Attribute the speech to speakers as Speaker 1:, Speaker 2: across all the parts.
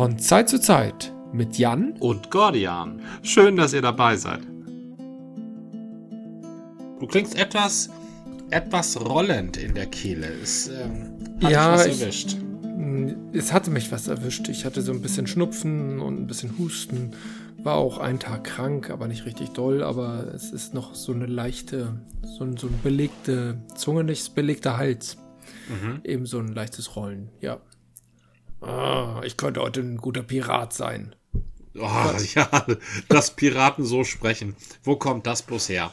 Speaker 1: Von Zeit zu Zeit mit Jan
Speaker 2: und Gordian. Schön, dass ihr dabei seid. Du klingst etwas, etwas rollend in der Kehle. Es ähm, hat
Speaker 1: ja,
Speaker 2: was
Speaker 1: ich,
Speaker 2: erwischt.
Speaker 1: Es hatte mich was erwischt. Ich hatte so ein bisschen Schnupfen und ein bisschen Husten. War auch einen Tag krank, aber nicht richtig doll. Aber es ist noch so eine leichte, so ein, so ein belegte Zunge, nicht belegter Hals.
Speaker 2: Mhm.
Speaker 1: Eben so ein leichtes Rollen, ja. Ah, ich könnte heute ein guter Pirat sein.
Speaker 2: Oh, ja, dass Piraten so sprechen. Wo kommt das bloß her?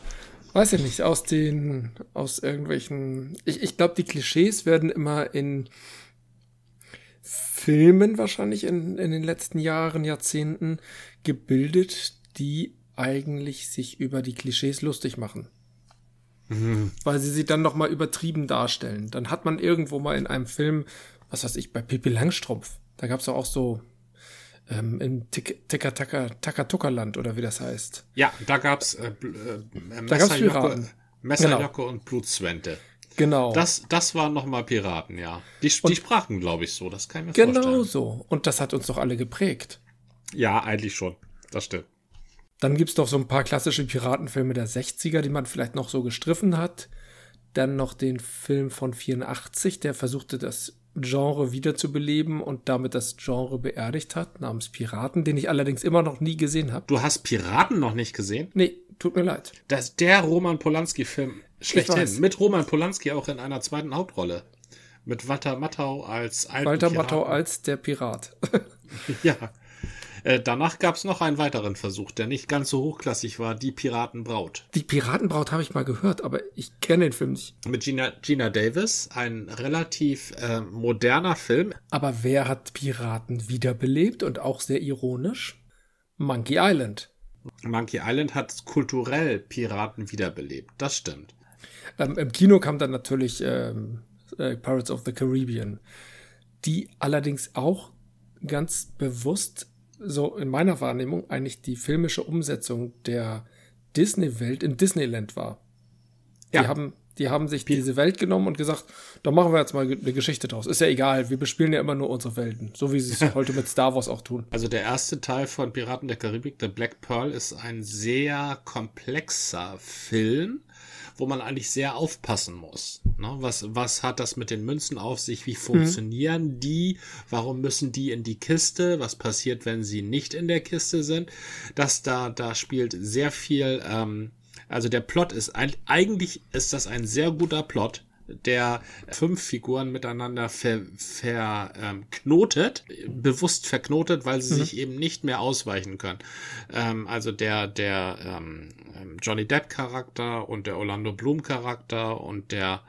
Speaker 1: Weiß ich nicht, aus den, aus irgendwelchen. Ich, ich glaube, die Klischees werden immer in Filmen wahrscheinlich in, in den letzten Jahren, Jahrzehnten gebildet, die eigentlich sich über die Klischees lustig machen.
Speaker 2: Mhm.
Speaker 1: Weil sie sie dann nochmal übertrieben darstellen. Dann hat man irgendwo mal in einem Film, was weiß ich, bei Pippi Langstrumpf, da gab es auch so ähm, im Takatuka-Land oder wie das heißt.
Speaker 2: Ja, da gab's äh, äh,
Speaker 1: Da gab's Piraten.
Speaker 2: Messerjocke und Blutzwente.
Speaker 1: Genau.
Speaker 2: Das, das waren nochmal Piraten, ja. Die, die sprachen, glaube ich, so. Das kann ich mir
Speaker 1: genau
Speaker 2: vorstellen.
Speaker 1: so. Und das hat uns doch alle geprägt.
Speaker 2: Ja, eigentlich schon. Das stimmt.
Speaker 1: Dann gibt's doch so ein paar klassische Piratenfilme der 60er, die man vielleicht noch so gestriffen hat. Dann noch den Film von 84, der versuchte, das Genre wiederzubeleben und damit das Genre beerdigt hat, namens Piraten, den ich allerdings immer noch nie gesehen habe.
Speaker 2: Du hast Piraten noch nicht gesehen?
Speaker 1: Nee, tut mir leid.
Speaker 2: Das ist der Roman Polanski-Film schlechthin. Mit Roman Polanski auch in einer zweiten Hauptrolle. Mit Walter Matthau als alten
Speaker 1: Walter
Speaker 2: Piraten.
Speaker 1: Matthau als der Pirat.
Speaker 2: Ja. Äh, danach gab es noch einen weiteren Versuch, der nicht ganz so hochklassig war, Die Piratenbraut.
Speaker 1: Die Piratenbraut habe ich mal gehört, aber ich kenne den Film nicht.
Speaker 2: Mit Gina, Gina Davis, ein relativ äh, moderner Film.
Speaker 1: Aber wer hat Piraten wiederbelebt und auch sehr ironisch? Monkey Island.
Speaker 2: Monkey Island hat kulturell Piraten wiederbelebt. Das stimmt.
Speaker 1: Ähm, Im Kino kam dann natürlich ähm, äh, Pirates of the Caribbean, die allerdings auch ganz bewusst, so in meiner Wahrnehmung, eigentlich die filmische Umsetzung der Disney-Welt in Disneyland war.
Speaker 2: Ja.
Speaker 1: Die haben, die haben sich diese Welt genommen und gesagt, da machen wir jetzt mal eine Geschichte draus. Ist ja egal, wir bespielen ja immer nur unsere Welten, so wie sie es heute mit Star Wars auch tun.
Speaker 2: Also der erste Teil von Piraten der Karibik, The Black Pearl, ist ein sehr komplexer Film, wo man eigentlich sehr aufpassen muss. Ne? Was, was hat das mit den Münzen auf sich? Wie funktionieren die? Warum müssen die in die Kiste? Was passiert, wenn sie nicht in der Kiste sind? Das da, da spielt sehr viel, ähm, also der Plot ist, eigentlich ist das ein sehr guter Plot, der fünf Figuren miteinander verknotet, ver, ähm, knotet, bewusst verknotet, weil sie sich eben nicht mehr ausweichen können. Ähm, also der, der ähm, ähm, Johnny Depp Charakter und der Orlando Bloom Charakter und der,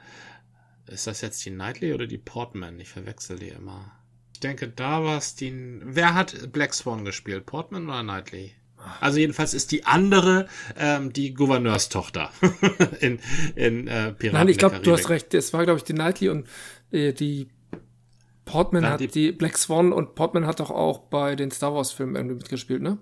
Speaker 2: ist das jetzt die Knightley oder die Portman? Ich verwechsel die immer. Ich denke, da war es die, wer hat Black Swan gespielt? Portman oder Knightley? Also jedenfalls ist die andere ähm, die Gouverneurstochter in, in äh, Piraten
Speaker 1: Nein, ich glaube, du hast recht. Es war, glaube ich, die Knightley und äh, die Portman
Speaker 2: Ja,
Speaker 1: hat
Speaker 2: die-
Speaker 1: die, Black Swan und Portman hat doch auch bei den Star Wars Filmen irgendwie mitgespielt, ne?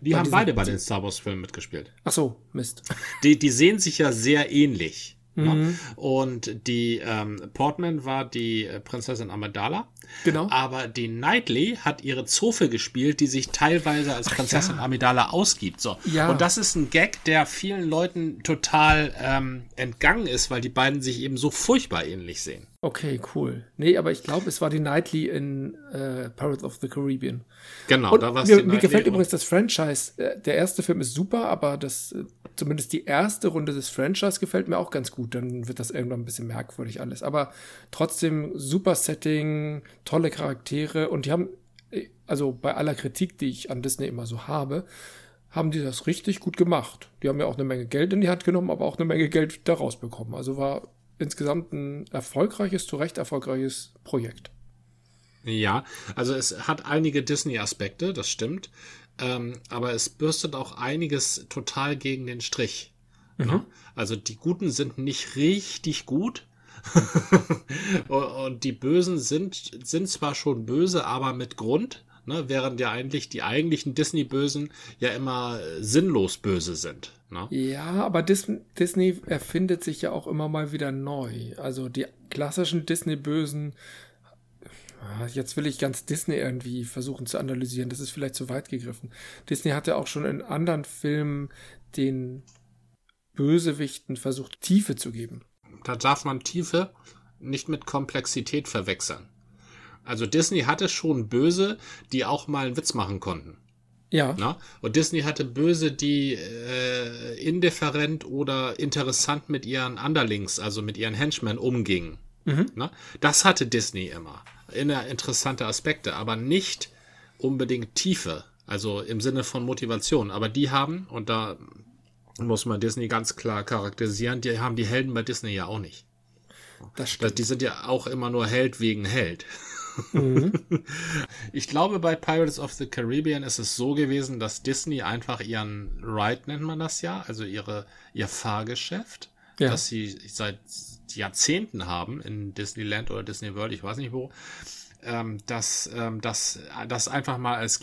Speaker 2: Die
Speaker 1: bei
Speaker 2: haben
Speaker 1: diesen-
Speaker 2: beide bei den Star Wars Filmen mitgespielt.
Speaker 1: Ach so, Mist.
Speaker 2: Die, die sehen sich ja sehr ähnlich.
Speaker 1: Mhm.
Speaker 2: Ne? Und die ähm, Portman war die äh, Prinzessin Amidala.
Speaker 1: Genau.
Speaker 2: Aber die Knightley hat ihre Zofe gespielt, die sich teilweise als Prinzessin
Speaker 1: ja.
Speaker 2: Amidala ausgibt. So.
Speaker 1: Ja.
Speaker 2: Und das ist ein Gag, der vielen Leuten total ähm, entgangen ist, weil die beiden sich eben so furchtbar ähnlich sehen.
Speaker 1: Okay, cool. Nee, aber ich glaube, es war die Knightley in äh, Pirates of the Caribbean.
Speaker 2: Genau,
Speaker 1: Und
Speaker 2: da war es
Speaker 1: mir, mir gefällt übrigens das Franchise. Äh, Der erste Film ist super, aber das äh, zumindest die erste Runde des Franchise gefällt mir auch ganz gut. Dann wird das irgendwann ein bisschen merkwürdig alles. Aber trotzdem super Setting, tolle Charaktere und die haben, also bei aller Kritik, die ich an Disney immer so habe, haben die das richtig gut gemacht. Die haben ja auch eine Menge Geld in die Hand genommen, aber auch eine Menge Geld daraus bekommen. Also war insgesamt ein erfolgreiches, zu Recht erfolgreiches Projekt.
Speaker 2: Ja, also es hat einige Disney-Aspekte, das stimmt. Ähm, aber es bürstet auch einiges total gegen den Strich. Ne? Also die Guten sind nicht richtig gut. und die Bösen sind, sind zwar schon böse, aber mit Grund. Ne? Während ja eigentlich die eigentlichen Disney-Bösen ja immer äh, sinnlos böse sind. Ne?
Speaker 1: Ja, aber Dis Disney erfindet sich ja auch immer mal wieder neu. Also die klassischen Disney-Bösen Ah, jetzt will ich ganz Disney irgendwie versuchen zu analysieren. Das ist vielleicht zu weit gegriffen. Disney hat ja auch schon in anderen Filmen den Bösewichten versucht, Tiefe zu geben.
Speaker 2: Da darf man Tiefe nicht mit Komplexität verwechseln. Also Disney hatte schon Böse, die auch mal einen Witz machen konnten.
Speaker 1: Ja.
Speaker 2: Na? Und Disney hatte Böse, die äh, indifferent oder interessant mit ihren Underlings, also mit ihren Henchmen umgingen. Mhm. Na? Das hatte Disney immer. Inner interessante Aspekte, aber nicht unbedingt Tiefe, also im Sinne von Motivation. Aber die haben, und da muss man Disney ganz klar charakterisieren, die haben die Helden bei Disney ja auch nicht. Das stimmt. Die sind ja auch immer nur Held wegen Held. Mhm. Ich glaube, bei Pirates of the Caribbean ist es so gewesen, dass Disney einfach ihren Ride nennt man das ja, also ihre, ihr Fahrgeschäft, ja. das sie seit Jahrzehnten haben in Disneyland oder Disney World, ich weiß nicht wo, ähm, dass ähm, das, das einfach mal als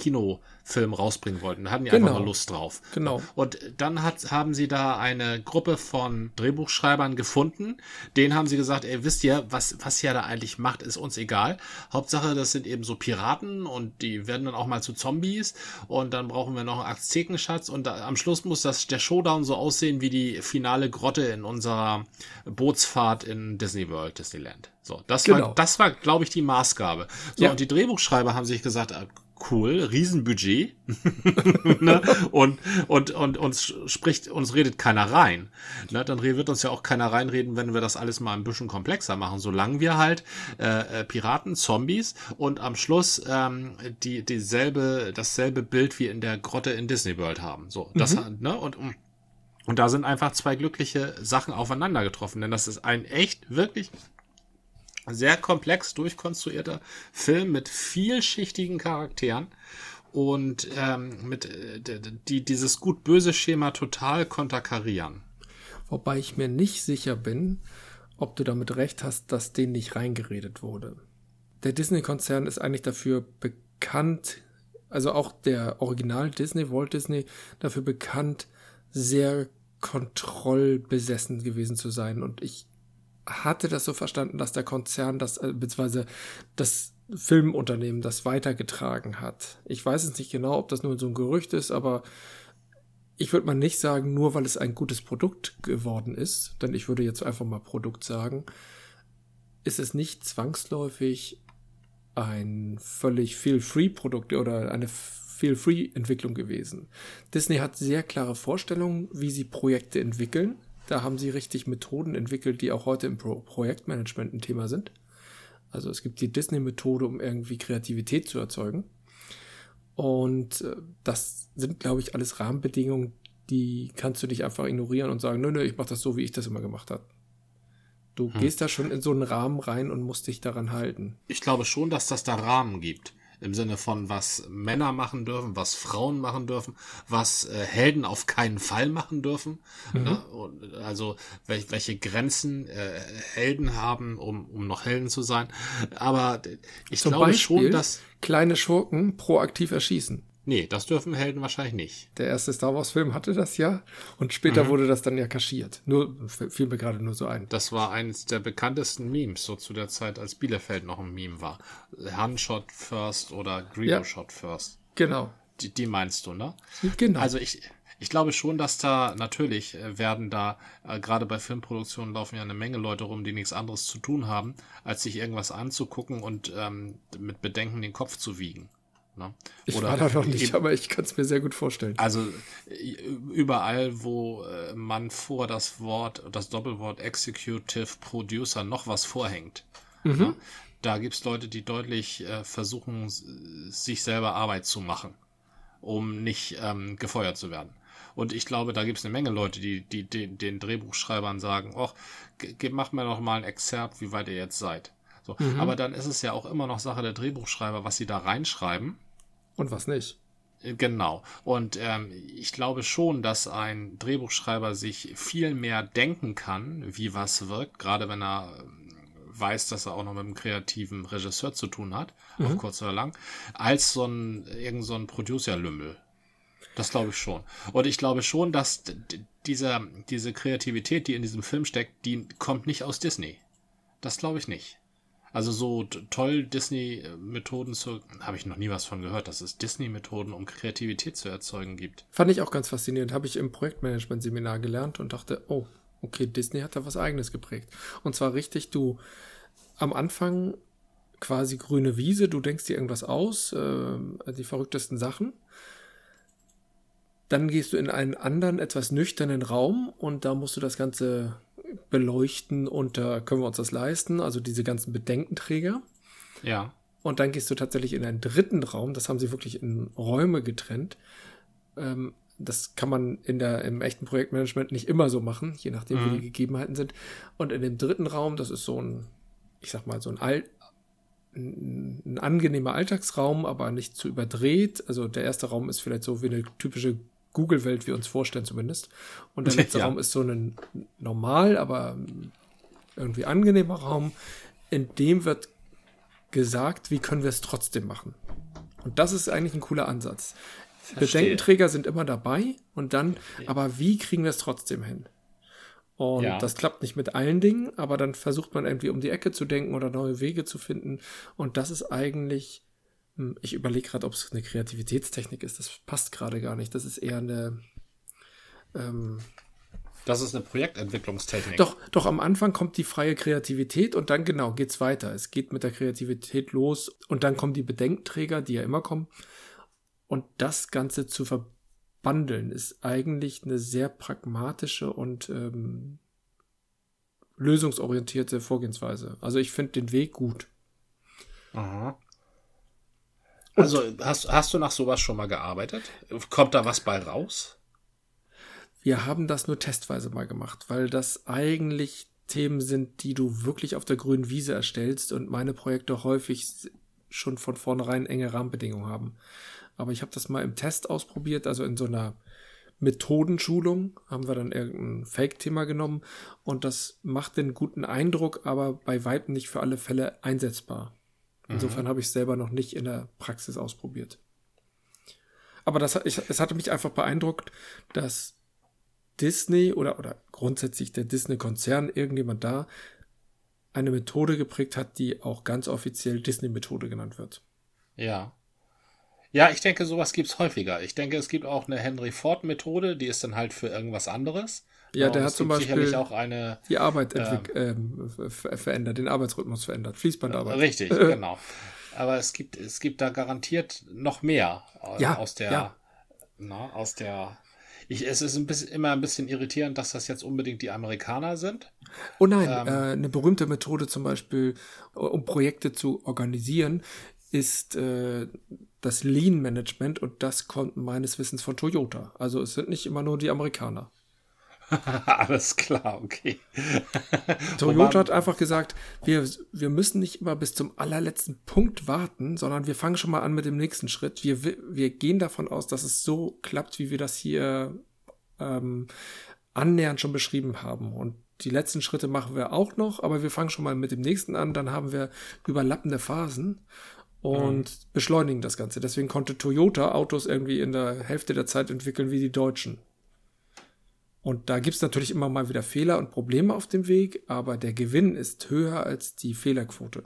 Speaker 2: Kinofilm rausbringen wollten. Da hatten die genau. einfach mal Lust drauf.
Speaker 1: Genau.
Speaker 2: Und dann hat, haben sie da eine Gruppe von Drehbuchschreibern gefunden. Denen haben sie gesagt, ey, wisst ihr, was, was ihr da eigentlich macht, ist uns egal. Hauptsache, das sind eben so Piraten und die werden dann auch mal zu Zombies und dann brauchen wir noch einen Aztekenschatz und da, am Schluss muss das, der Showdown so aussehen wie die finale Grotte in unserer Bootsfahrt in Disney World, Disneyland. So, das genau. war, das war, glaube ich, die Maßgabe. So, ja. und die Drehbuchschreiber haben sich gesagt, ah, cool, Riesenbudget. ne? und, und, und uns spricht, uns redet keiner rein. Ne? Dann wird uns ja auch keiner reinreden, wenn wir das alles mal ein bisschen komplexer machen. Solange wir halt äh, äh, Piraten, Zombies und am Schluss ähm, die, dieselbe, dasselbe Bild wie in der Grotte in Disney World haben. So, das, mhm. ne? Und, und da sind einfach zwei glückliche Sachen aufeinander getroffen, denn das ist ein echt, wirklich sehr komplex durchkonstruierter Film mit vielschichtigen Charakteren und ähm, mit äh, die dieses gut-böse Schema total konterkarieren.
Speaker 1: Wobei ich mir nicht sicher bin, ob du damit recht hast, dass denen nicht reingeredet wurde. Der Disney-Konzern ist eigentlich dafür bekannt, also auch der Original Disney, Walt Disney, dafür bekannt, sehr kontrollbesessen gewesen zu sein. Und ich hatte das so verstanden, dass der Konzern das, äh, beziehungsweise das Filmunternehmen das weitergetragen hat. Ich weiß es nicht genau, ob das nur so ein Gerücht ist, aber ich würde mal nicht sagen, nur weil es ein gutes Produkt geworden ist, denn ich würde jetzt einfach mal Produkt sagen, ist es nicht zwangsläufig ein völlig Feel-Free-Produkt oder eine Feel-Free-Entwicklung gewesen. Disney hat sehr klare Vorstellungen, wie sie Projekte entwickeln. Da haben sie richtig Methoden entwickelt, die auch heute im Pro Projektmanagement ein Thema sind. Also es gibt die Disney-Methode, um irgendwie Kreativität zu erzeugen. Und äh, das sind, glaube ich, alles Rahmenbedingungen, die kannst du nicht einfach ignorieren und sagen, nö, nö, ich mache das so, wie ich das immer gemacht habe. Du hm. gehst da schon in so einen Rahmen rein und musst dich daran halten.
Speaker 2: Ich glaube schon, dass das da Rahmen gibt im Sinne von, was Männer machen dürfen, was Frauen machen dürfen, was äh, Helden auf keinen Fall machen dürfen. Mhm. Ne? Also welch, welche Grenzen äh, Helden haben, um, um noch Helden zu sein. Aber ich Zum glaube Beispiel schon, dass
Speaker 1: kleine Schurken proaktiv erschießen.
Speaker 2: Nee, das dürfen Helden wahrscheinlich nicht.
Speaker 1: Der erste Star Wars-Film hatte das ja und später mhm. wurde das dann ja kaschiert. Nur fiel mir gerade nur so ein.
Speaker 2: Das war eines der bekanntesten Memes, so zu der Zeit, als Bielefeld noch ein Meme war. Handshot First oder Greedo ja, Shot First.
Speaker 1: Genau.
Speaker 2: Die, die meinst du, ne?
Speaker 1: Genau.
Speaker 2: Also ich, ich glaube schon, dass da natürlich äh, werden da, äh, gerade bei Filmproduktionen laufen ja eine Menge Leute rum, die nichts anderes zu tun haben, als sich irgendwas anzugucken und ähm, mit Bedenken den Kopf zu wiegen.
Speaker 1: Ne? Ich Oder war da noch nicht, eben, aber ich kann es mir sehr gut vorstellen.
Speaker 2: Also überall, wo äh, man vor das Wort, das Doppelwort Executive Producer noch was vorhängt, mhm. ne? da gibt es Leute, die deutlich äh, versuchen, sich selber Arbeit zu machen, um nicht ähm, gefeuert zu werden. Und ich glaube, da gibt es eine Menge Leute, die, die, die den Drehbuchschreibern sagen, ach, macht mir noch mal ein Exzerpt, wie weit ihr jetzt seid. So. Mhm. Aber dann ist es ja auch immer noch Sache der Drehbuchschreiber, was sie da reinschreiben.
Speaker 1: Und was nicht.
Speaker 2: Äh, genau. Und ähm, ich glaube schon, dass ein Drehbuchschreiber sich viel mehr denken kann, wie was wirkt, gerade wenn er ähm, weiß, dass er auch noch mit einem kreativen Regisseur zu tun hat, mhm. auf kurz oder lang, als so ein irgend so ein Producer-Lümmel. Das glaube ich schon. Und ich glaube schon, dass dieser, diese Kreativität, die in diesem Film steckt, die kommt nicht aus Disney. Das glaube ich nicht. Also so toll Disney-Methoden zu, habe ich noch nie was von gehört, dass es Disney-Methoden, um Kreativität zu erzeugen gibt.
Speaker 1: Fand ich auch ganz faszinierend. Habe ich im Projektmanagement-Seminar gelernt und dachte, oh, okay, Disney hat da was eigenes geprägt. Und zwar richtig, du am Anfang quasi grüne Wiese, du denkst dir irgendwas aus, äh, die verrücktesten Sachen. Dann gehst du in einen anderen, etwas nüchternen Raum und da musst du das Ganze beleuchten und da können wir uns das leisten, also diese ganzen Bedenkenträger.
Speaker 2: Ja.
Speaker 1: Und dann gehst du tatsächlich in einen dritten Raum, das haben sie wirklich in Räume getrennt. Ähm, das kann man in der, im echten Projektmanagement nicht immer so machen, je nachdem, mhm. wie die Gegebenheiten sind. Und in dem dritten Raum, das ist so ein, ich sag mal, so ein, Al ein angenehmer Alltagsraum, aber nicht zu überdreht. Also der erste Raum ist vielleicht so wie eine typische Google-Welt wir uns vorstellen zumindest. Und der letzte ja. Raum ist so ein normal, aber irgendwie angenehmer Raum. In dem wird gesagt, wie können wir es trotzdem machen. Und das ist eigentlich ein cooler Ansatz. Verstehe. Bedenkenträger sind immer dabei und dann, aber wie kriegen wir es trotzdem hin? Und ja. das klappt nicht mit allen Dingen, aber dann versucht man irgendwie um die Ecke zu denken oder neue Wege zu finden. Und das ist eigentlich ich überlege gerade, ob es eine Kreativitätstechnik ist. Das passt gerade gar nicht. Das ist eher eine. Ähm,
Speaker 2: das ist eine Projektentwicklungstechnik.
Speaker 1: Doch, doch am Anfang kommt die freie Kreativität und dann genau geht's weiter. Es geht mit der Kreativität los und dann kommen die Bedenkträger, die ja immer kommen. Und das Ganze zu verbandeln ist eigentlich eine sehr pragmatische und ähm, lösungsorientierte Vorgehensweise. Also ich finde den Weg gut.
Speaker 2: Aha. Also hast, hast du nach sowas schon mal gearbeitet? Kommt da was bei raus?
Speaker 1: Wir haben das nur testweise mal gemacht, weil das eigentlich Themen sind, die du wirklich auf der grünen Wiese erstellst und meine Projekte häufig schon von vornherein enge Rahmenbedingungen haben. Aber ich habe das mal im Test ausprobiert, also in so einer Methodenschulung haben wir dann irgendein Fake-Thema genommen und das macht den guten Eindruck, aber bei weitem nicht für alle Fälle einsetzbar. Insofern mhm. habe ich es selber noch nicht in der Praxis ausprobiert. Aber das, ich, es hatte mich einfach beeindruckt, dass Disney oder, oder grundsätzlich der Disney-Konzern, irgendjemand da, eine Methode geprägt hat, die auch ganz offiziell Disney-Methode genannt wird.
Speaker 2: Ja. Ja, ich denke, sowas gibt es häufiger. Ich denke, es gibt auch eine Henry Ford-Methode, die ist dann halt für irgendwas anderes.
Speaker 1: Ja, der hat zum Beispiel
Speaker 2: auch eine,
Speaker 1: die Arbeit ähm, verändert, den Arbeitsrhythmus verändert, Fließbandarbeit.
Speaker 2: Richtig, genau. Aber es gibt, es gibt da garantiert noch mehr äh, ja, aus der, ja. na, aus der. Ich, es ist ein bisschen, immer ein bisschen irritierend, dass das jetzt unbedingt die Amerikaner sind.
Speaker 1: Oh nein, ähm, äh, eine berühmte Methode zum Beispiel, um Projekte zu organisieren, ist äh, das Lean Management und das kommt meines Wissens von Toyota. Also es sind nicht immer nur die Amerikaner.
Speaker 2: Alles klar, okay.
Speaker 1: Toyota hat einfach gesagt, wir, wir müssen nicht immer bis zum allerletzten Punkt warten, sondern wir fangen schon mal an mit dem nächsten Schritt. Wir, wir gehen davon aus, dass es so klappt, wie wir das hier ähm, annähernd schon beschrieben haben. Und die letzten Schritte machen wir auch noch, aber wir fangen schon mal mit dem nächsten an. Dann haben wir überlappende Phasen und mhm. beschleunigen das Ganze. Deswegen konnte Toyota Autos irgendwie in der Hälfte der Zeit entwickeln wie die Deutschen. Und da gibt's natürlich immer mal wieder Fehler und Probleme auf dem Weg, aber der Gewinn ist höher als die Fehlerquote.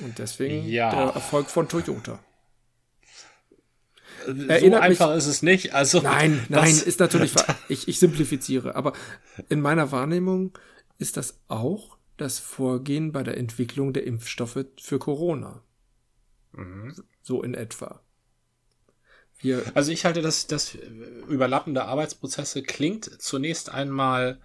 Speaker 1: Und deswegen ja. der Erfolg von Toyota.
Speaker 2: So Erinnert einfach mich, ist es nicht. Also
Speaker 1: nein, nein, ist natürlich. Ich, ich simplifiziere, aber in meiner Wahrnehmung ist das auch das Vorgehen bei der Entwicklung der Impfstoffe für Corona. Mhm. So in etwa.
Speaker 2: Wir also ich halte das, das Überlappen Arbeitsprozesse klingt zunächst einmal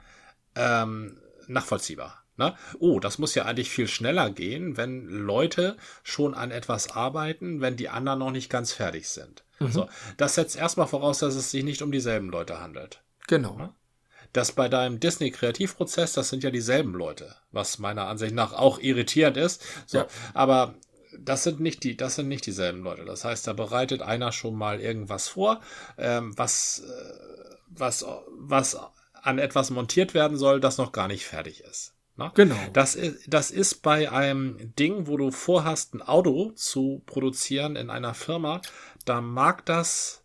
Speaker 2: ähm, nachvollziehbar. Ne? Oh, das muss ja eigentlich viel schneller gehen, wenn Leute schon an etwas arbeiten, wenn die anderen noch nicht ganz fertig sind. Mhm. So, das setzt erstmal voraus, dass es sich nicht um dieselben Leute handelt.
Speaker 1: Genau. Ne?
Speaker 2: Das bei deinem Disney-Kreativprozess, das sind ja dieselben Leute, was meiner Ansicht nach auch irritierend ist. So, ja. aber das sind nicht die, das sind nicht dieselben Leute. Das heißt, da bereitet einer schon mal irgendwas vor, ähm, was, äh, was, was an etwas montiert werden soll, das noch gar nicht fertig ist. Ne?
Speaker 1: Genau.
Speaker 2: Das ist, das ist bei einem Ding, wo du vorhast, ein Auto zu produzieren in einer Firma, da mag das,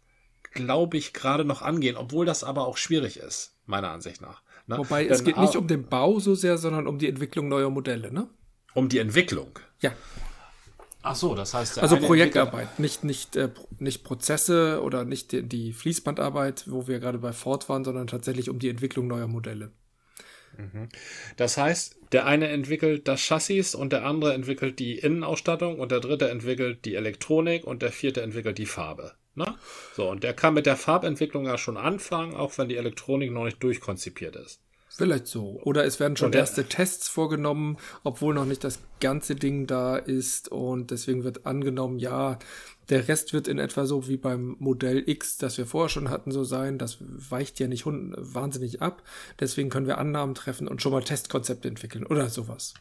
Speaker 2: glaube ich, gerade noch angehen, obwohl das aber auch schwierig ist, meiner Ansicht nach.
Speaker 1: Ne? Wobei Denn es geht nicht um den Bau so sehr, sondern um die Entwicklung neuer Modelle, ne?
Speaker 2: Um die Entwicklung.
Speaker 1: Ja.
Speaker 2: Ach so, das heißt,
Speaker 1: also Projektarbeit, nicht nicht äh, nicht Prozesse oder nicht die, die Fließbandarbeit, wo wir gerade bei Ford waren, sondern tatsächlich um die Entwicklung neuer Modelle.
Speaker 2: Mhm. Das heißt, der eine entwickelt das Chassis und der andere entwickelt die Innenausstattung und der dritte entwickelt die Elektronik und der vierte entwickelt die Farbe. Ne? So, und der kann mit der Farbentwicklung ja schon anfangen, auch wenn die Elektronik noch nicht durchkonzipiert ist.
Speaker 1: Vielleicht so. Oder es werden schon erste Tests vorgenommen, obwohl noch nicht das ganze Ding da ist. Und deswegen wird angenommen, ja, der Rest wird in etwa so wie beim Modell X, das wir vorher schon hatten, so sein. Das weicht ja nicht wahnsinnig ab. Deswegen können wir Annahmen treffen und schon mal Testkonzepte entwickeln oder sowas.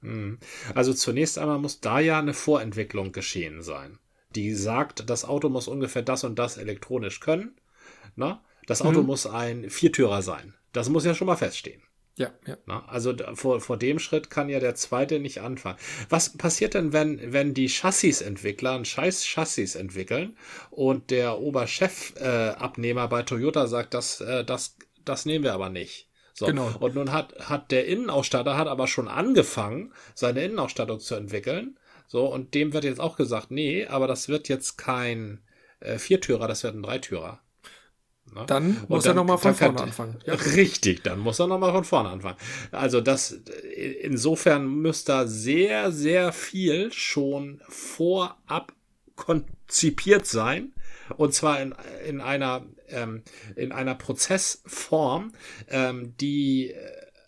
Speaker 2: Mhm. Also zunächst einmal muss da ja eine Vorentwicklung geschehen sein, die sagt, das Auto muss ungefähr das und das elektronisch können. Na? Das Auto mhm. muss ein Viertürer sein. Das muss ja schon mal feststehen.
Speaker 1: Ja, ja.
Speaker 2: Na, also vor, vor dem Schritt kann ja der zweite nicht anfangen. Was passiert denn, wenn, wenn die Chassis-Entwickler ein scheiß Chassis entwickeln und der Oberchef-Abnehmer äh, bei Toyota sagt, das, äh, das, das nehmen wir aber nicht? So. Genau. Und nun hat, hat der Innenausstatter hat aber schon angefangen, seine Innenausstattung zu entwickeln. So, und dem wird jetzt auch gesagt, nee, aber das wird jetzt kein äh, Viertürer, das wird ein Dreitürer.
Speaker 1: Ne? Dann muss dann, er nochmal von vorne anfangen.
Speaker 2: Ja. Richtig, dann muss er nochmal von vorne anfangen. Also das, insofern müsste da sehr, sehr viel schon vorab konzipiert sein. Und zwar in, in einer, ähm, in einer Prozessform, ähm, die,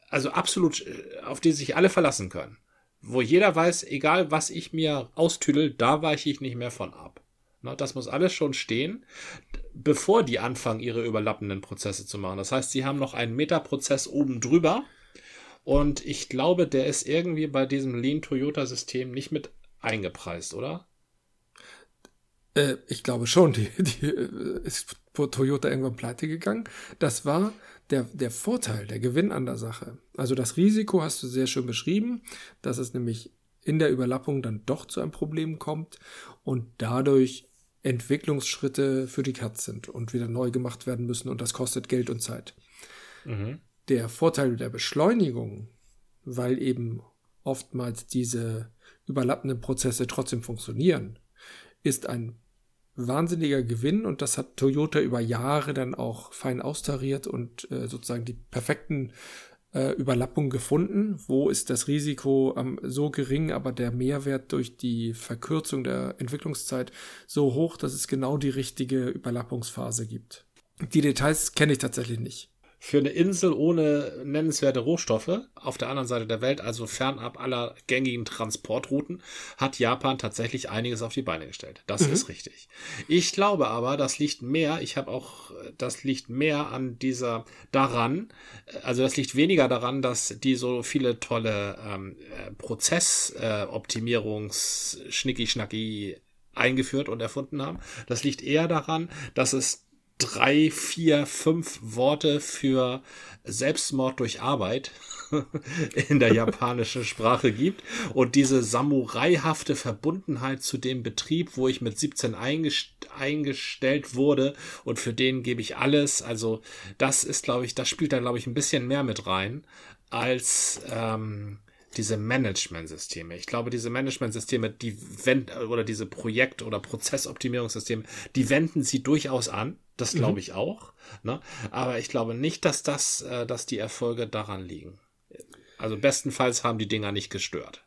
Speaker 2: also absolut, auf die sich alle verlassen können. Wo jeder weiß, egal was ich mir austüdel, da weiche ich nicht mehr von ab. Na, das muss alles schon stehen bevor die anfangen, ihre überlappenden Prozesse zu machen. Das heißt, sie haben noch einen Metaprozess oben drüber. Und ich glaube, der ist irgendwie bei diesem Lean Toyota System nicht mit eingepreist, oder?
Speaker 1: Äh, ich glaube schon. Die, die äh, ist Toyota irgendwann pleite gegangen. Das war der, der Vorteil, der Gewinn an der Sache. Also das Risiko hast du sehr schön beschrieben, dass es nämlich in der Überlappung dann doch zu einem Problem kommt und dadurch Entwicklungsschritte für die Katz sind und wieder neu gemacht werden müssen und das kostet Geld und Zeit. Mhm. Der Vorteil der Beschleunigung, weil eben oftmals diese überlappenden Prozesse trotzdem funktionieren, ist ein wahnsinniger Gewinn und das hat Toyota über Jahre dann auch fein austariert und äh, sozusagen die perfekten äh, Überlappung gefunden. Wo ist das Risiko ähm, so gering, aber der Mehrwert durch die Verkürzung der Entwicklungszeit so hoch, dass es genau die richtige Überlappungsphase gibt. Die Details kenne ich tatsächlich nicht
Speaker 2: für eine Insel ohne nennenswerte Rohstoffe auf der anderen Seite der Welt, also fernab aller gängigen Transportrouten, hat Japan tatsächlich einiges auf die Beine gestellt. Das mhm. ist richtig. Ich glaube aber, das liegt mehr, ich habe auch, das liegt mehr an dieser, daran, also das liegt weniger daran, dass die so viele tolle ähm, Prozessoptimierungs äh, Schnicki-Schnacki eingeführt und erfunden haben. Das liegt eher daran, dass es drei, vier, fünf Worte für Selbstmord durch Arbeit in der japanischen Sprache gibt und diese samuraihafte Verbundenheit zu dem Betrieb, wo ich mit 17 eingest eingestellt wurde und für den gebe ich alles. Also das ist, glaube ich, das spielt da, glaube ich, ein bisschen mehr mit rein als ähm, diese Management-Systeme. Ich glaube, diese Management-Systeme, die wenden, oder diese Projekt- oder Prozessoptimierungssysteme, die wenden sie durchaus an. Das mhm. glaube ich auch. Ne? Aber ich glaube nicht, dass das, äh, dass die Erfolge daran liegen. Also bestenfalls haben die Dinger nicht gestört.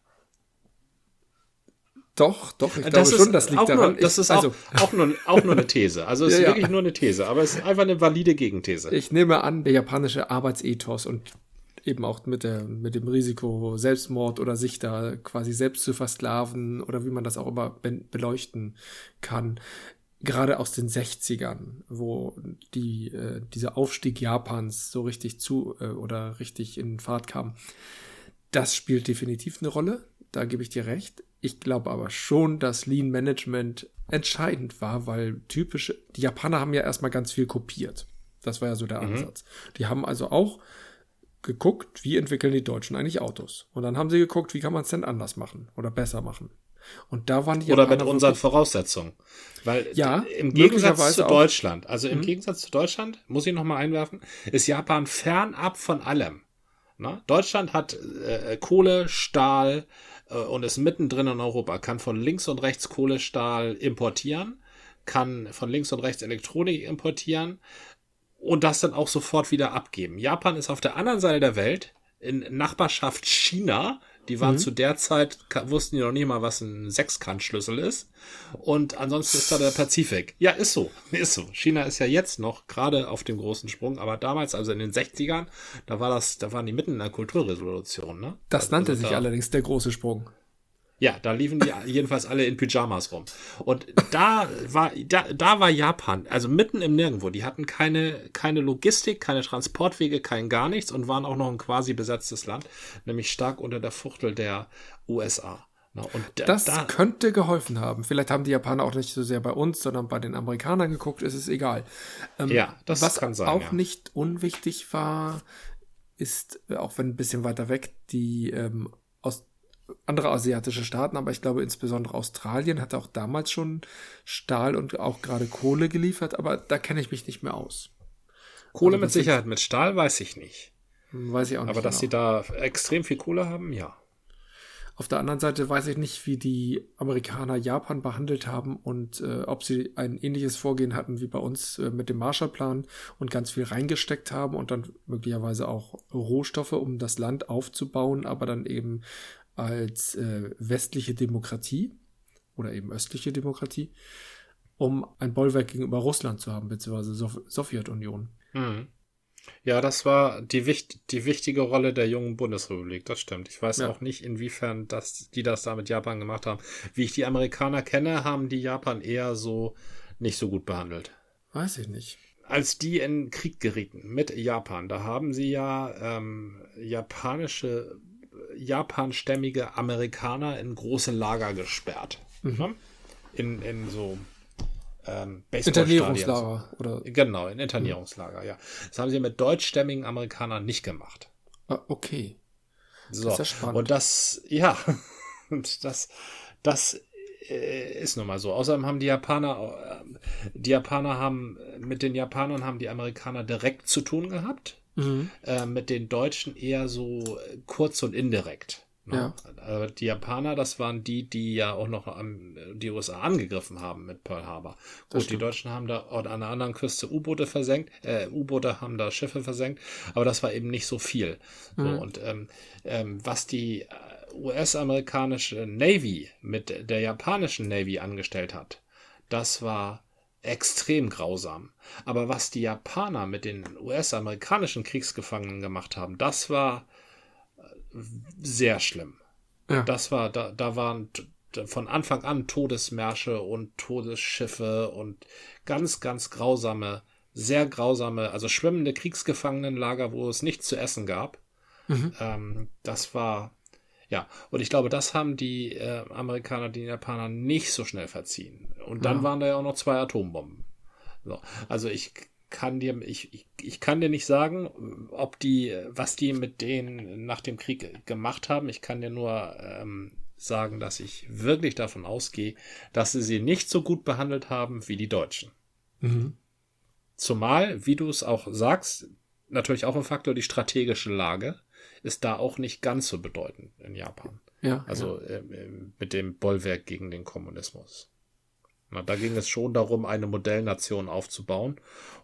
Speaker 1: Doch, doch, ich
Speaker 2: das glaube schon, das liegt daran. Nur, das ist also, auch, auch, nur, auch nur eine These. Also es ja, ist wirklich ja. nur eine These, aber es ist einfach eine valide Gegenthese.
Speaker 1: Ich nehme an, der japanische Arbeitsethos und eben auch mit, der, mit dem Risiko Selbstmord oder sich da quasi selbst zu versklaven oder wie man das auch immer beleuchten kann. Gerade aus den 60ern, wo die, äh, dieser Aufstieg Japans so richtig zu äh, oder richtig in Fahrt kam. Das spielt definitiv eine Rolle, da gebe ich dir recht. Ich glaube aber schon, dass Lean Management entscheidend war, weil typische, die Japaner haben ja erstmal ganz viel kopiert. Das war ja so der mhm. Ansatz. Die haben also auch geguckt, wie entwickeln die Deutschen eigentlich Autos. Und dann haben sie geguckt, wie kann man es denn anders machen oder besser machen. Und da waren die
Speaker 2: Oder mit unseren Voraussetzungen. Weil
Speaker 1: ja,
Speaker 2: im Gegensatz zu Deutschland, also im mhm. Gegensatz zu Deutschland, muss ich nochmal einwerfen, ist Japan fernab von allem. Na? Deutschland hat äh, Kohle, Stahl äh, und ist mittendrin in Europa, kann von links und rechts Kohle, Stahl importieren, kann von links und rechts Elektronik importieren und das dann auch sofort wieder abgeben. Japan ist auf der anderen Seite der Welt, in Nachbarschaft China, die waren mhm. zu der Zeit, wussten die noch nicht mal, was ein Sechskantschlüssel ist. Und ansonsten ist da der Pazifik. Ja, ist so. Ist so. China ist ja jetzt noch gerade auf dem großen Sprung, aber damals, also in den 60ern, da war das, da waren die mitten in der Kulturrevolution, ne?
Speaker 1: Das also, nannte sich da, allerdings der große Sprung.
Speaker 2: Ja, da liefen die jedenfalls alle in Pyjamas rum. Und da war, da, da war Japan, also mitten im Nirgendwo. Die hatten keine, keine Logistik, keine Transportwege, kein gar nichts und waren auch noch ein quasi besetztes Land, nämlich stark unter der Fuchtel der USA.
Speaker 1: Und da, das da, könnte geholfen haben. Vielleicht haben die Japaner auch nicht so sehr bei uns, sondern bei den Amerikanern geguckt, ist es egal.
Speaker 2: Ähm, ja, das
Speaker 1: was
Speaker 2: kann sein.
Speaker 1: auch
Speaker 2: ja.
Speaker 1: nicht unwichtig war, ist, auch wenn ein bisschen weiter weg, die ähm, aus andere asiatische Staaten, aber ich glaube insbesondere Australien hat auch damals schon Stahl und auch gerade Kohle geliefert, aber da kenne ich mich nicht mehr aus.
Speaker 2: Kohle also mit Sicherheit, mit Stahl weiß ich nicht.
Speaker 1: Weiß ich auch nicht.
Speaker 2: Aber dass genau. sie da extrem viel Kohle haben, ja.
Speaker 1: Auf der anderen Seite weiß ich nicht, wie die Amerikaner Japan behandelt haben und äh, ob sie ein ähnliches Vorgehen hatten wie bei uns äh, mit dem Marshallplan und ganz viel reingesteckt haben und dann möglicherweise auch Rohstoffe, um das Land aufzubauen, aber dann eben als äh, westliche Demokratie oder eben östliche Demokratie, um ein Bollwerk gegenüber Russland zu haben, beziehungsweise Sow Sowjetunion.
Speaker 2: Mhm. Ja, das war die, wicht die wichtige Rolle der jungen Bundesrepublik, das stimmt. Ich weiß ja. auch nicht, inwiefern das, die das da mit Japan gemacht haben. Wie ich die Amerikaner kenne, haben die Japan eher so nicht so gut behandelt.
Speaker 1: Weiß ich nicht.
Speaker 2: Als die in Krieg gerieten mit Japan, da haben sie ja ähm, japanische japanstämmige Amerikaner in große Lager gesperrt. Mhm. In, in so ähm,
Speaker 1: Internierungslager.
Speaker 2: Oder? Genau, in Internierungslager, mhm. ja. Das haben sie mit deutschstämmigen Amerikanern nicht gemacht.
Speaker 1: Ah, okay.
Speaker 2: So. Das ist ja spannend. Und das, ja, und das, das äh, ist nun mal so. Außerdem haben die Japaner, äh, die Japaner haben, mit den Japanern haben die Amerikaner direkt zu tun gehabt. Mhm. Äh, mit den Deutschen eher so kurz und indirekt. Ne? Ja. Äh, die Japaner, das waren die, die ja auch noch am, die USA angegriffen haben mit Pearl Harbor. Gut, die Deutschen haben da an einer anderen Küste U-Boote versenkt, äh, U-Boote haben da Schiffe versenkt, aber das war eben nicht so viel. Mhm. So, und ähm, ähm, was die äh, US-amerikanische Navy mit der japanischen Navy angestellt hat, das war extrem grausam. Aber was die Japaner mit den US-amerikanischen Kriegsgefangenen gemacht haben, das war äh, sehr schlimm. Ja. Das war, da, da waren von Anfang an Todesmärsche und Todesschiffe und ganz, ganz grausame, sehr grausame, also schwimmende Kriegsgefangenenlager, wo es nichts zu essen gab. Mhm. Ähm, das war ja, und ich glaube, das haben die äh, Amerikaner den Japanern nicht so schnell verziehen. Und dann ja. waren da ja auch noch zwei Atombomben. So, also ich kann dir, ich, ich, ich kann dir nicht sagen, ob die, was die mit denen nach dem Krieg gemacht haben. Ich kann dir nur ähm, sagen, dass ich wirklich davon ausgehe, dass sie sie nicht so gut behandelt haben wie die Deutschen. Mhm. Zumal, wie du es auch sagst, natürlich auch ein Faktor die strategische Lage ist da auch nicht ganz so bedeutend in Japan. Ja. Also ja. Äh, mit dem Bollwerk gegen den Kommunismus. Na, da ging es schon darum, eine Modellnation aufzubauen,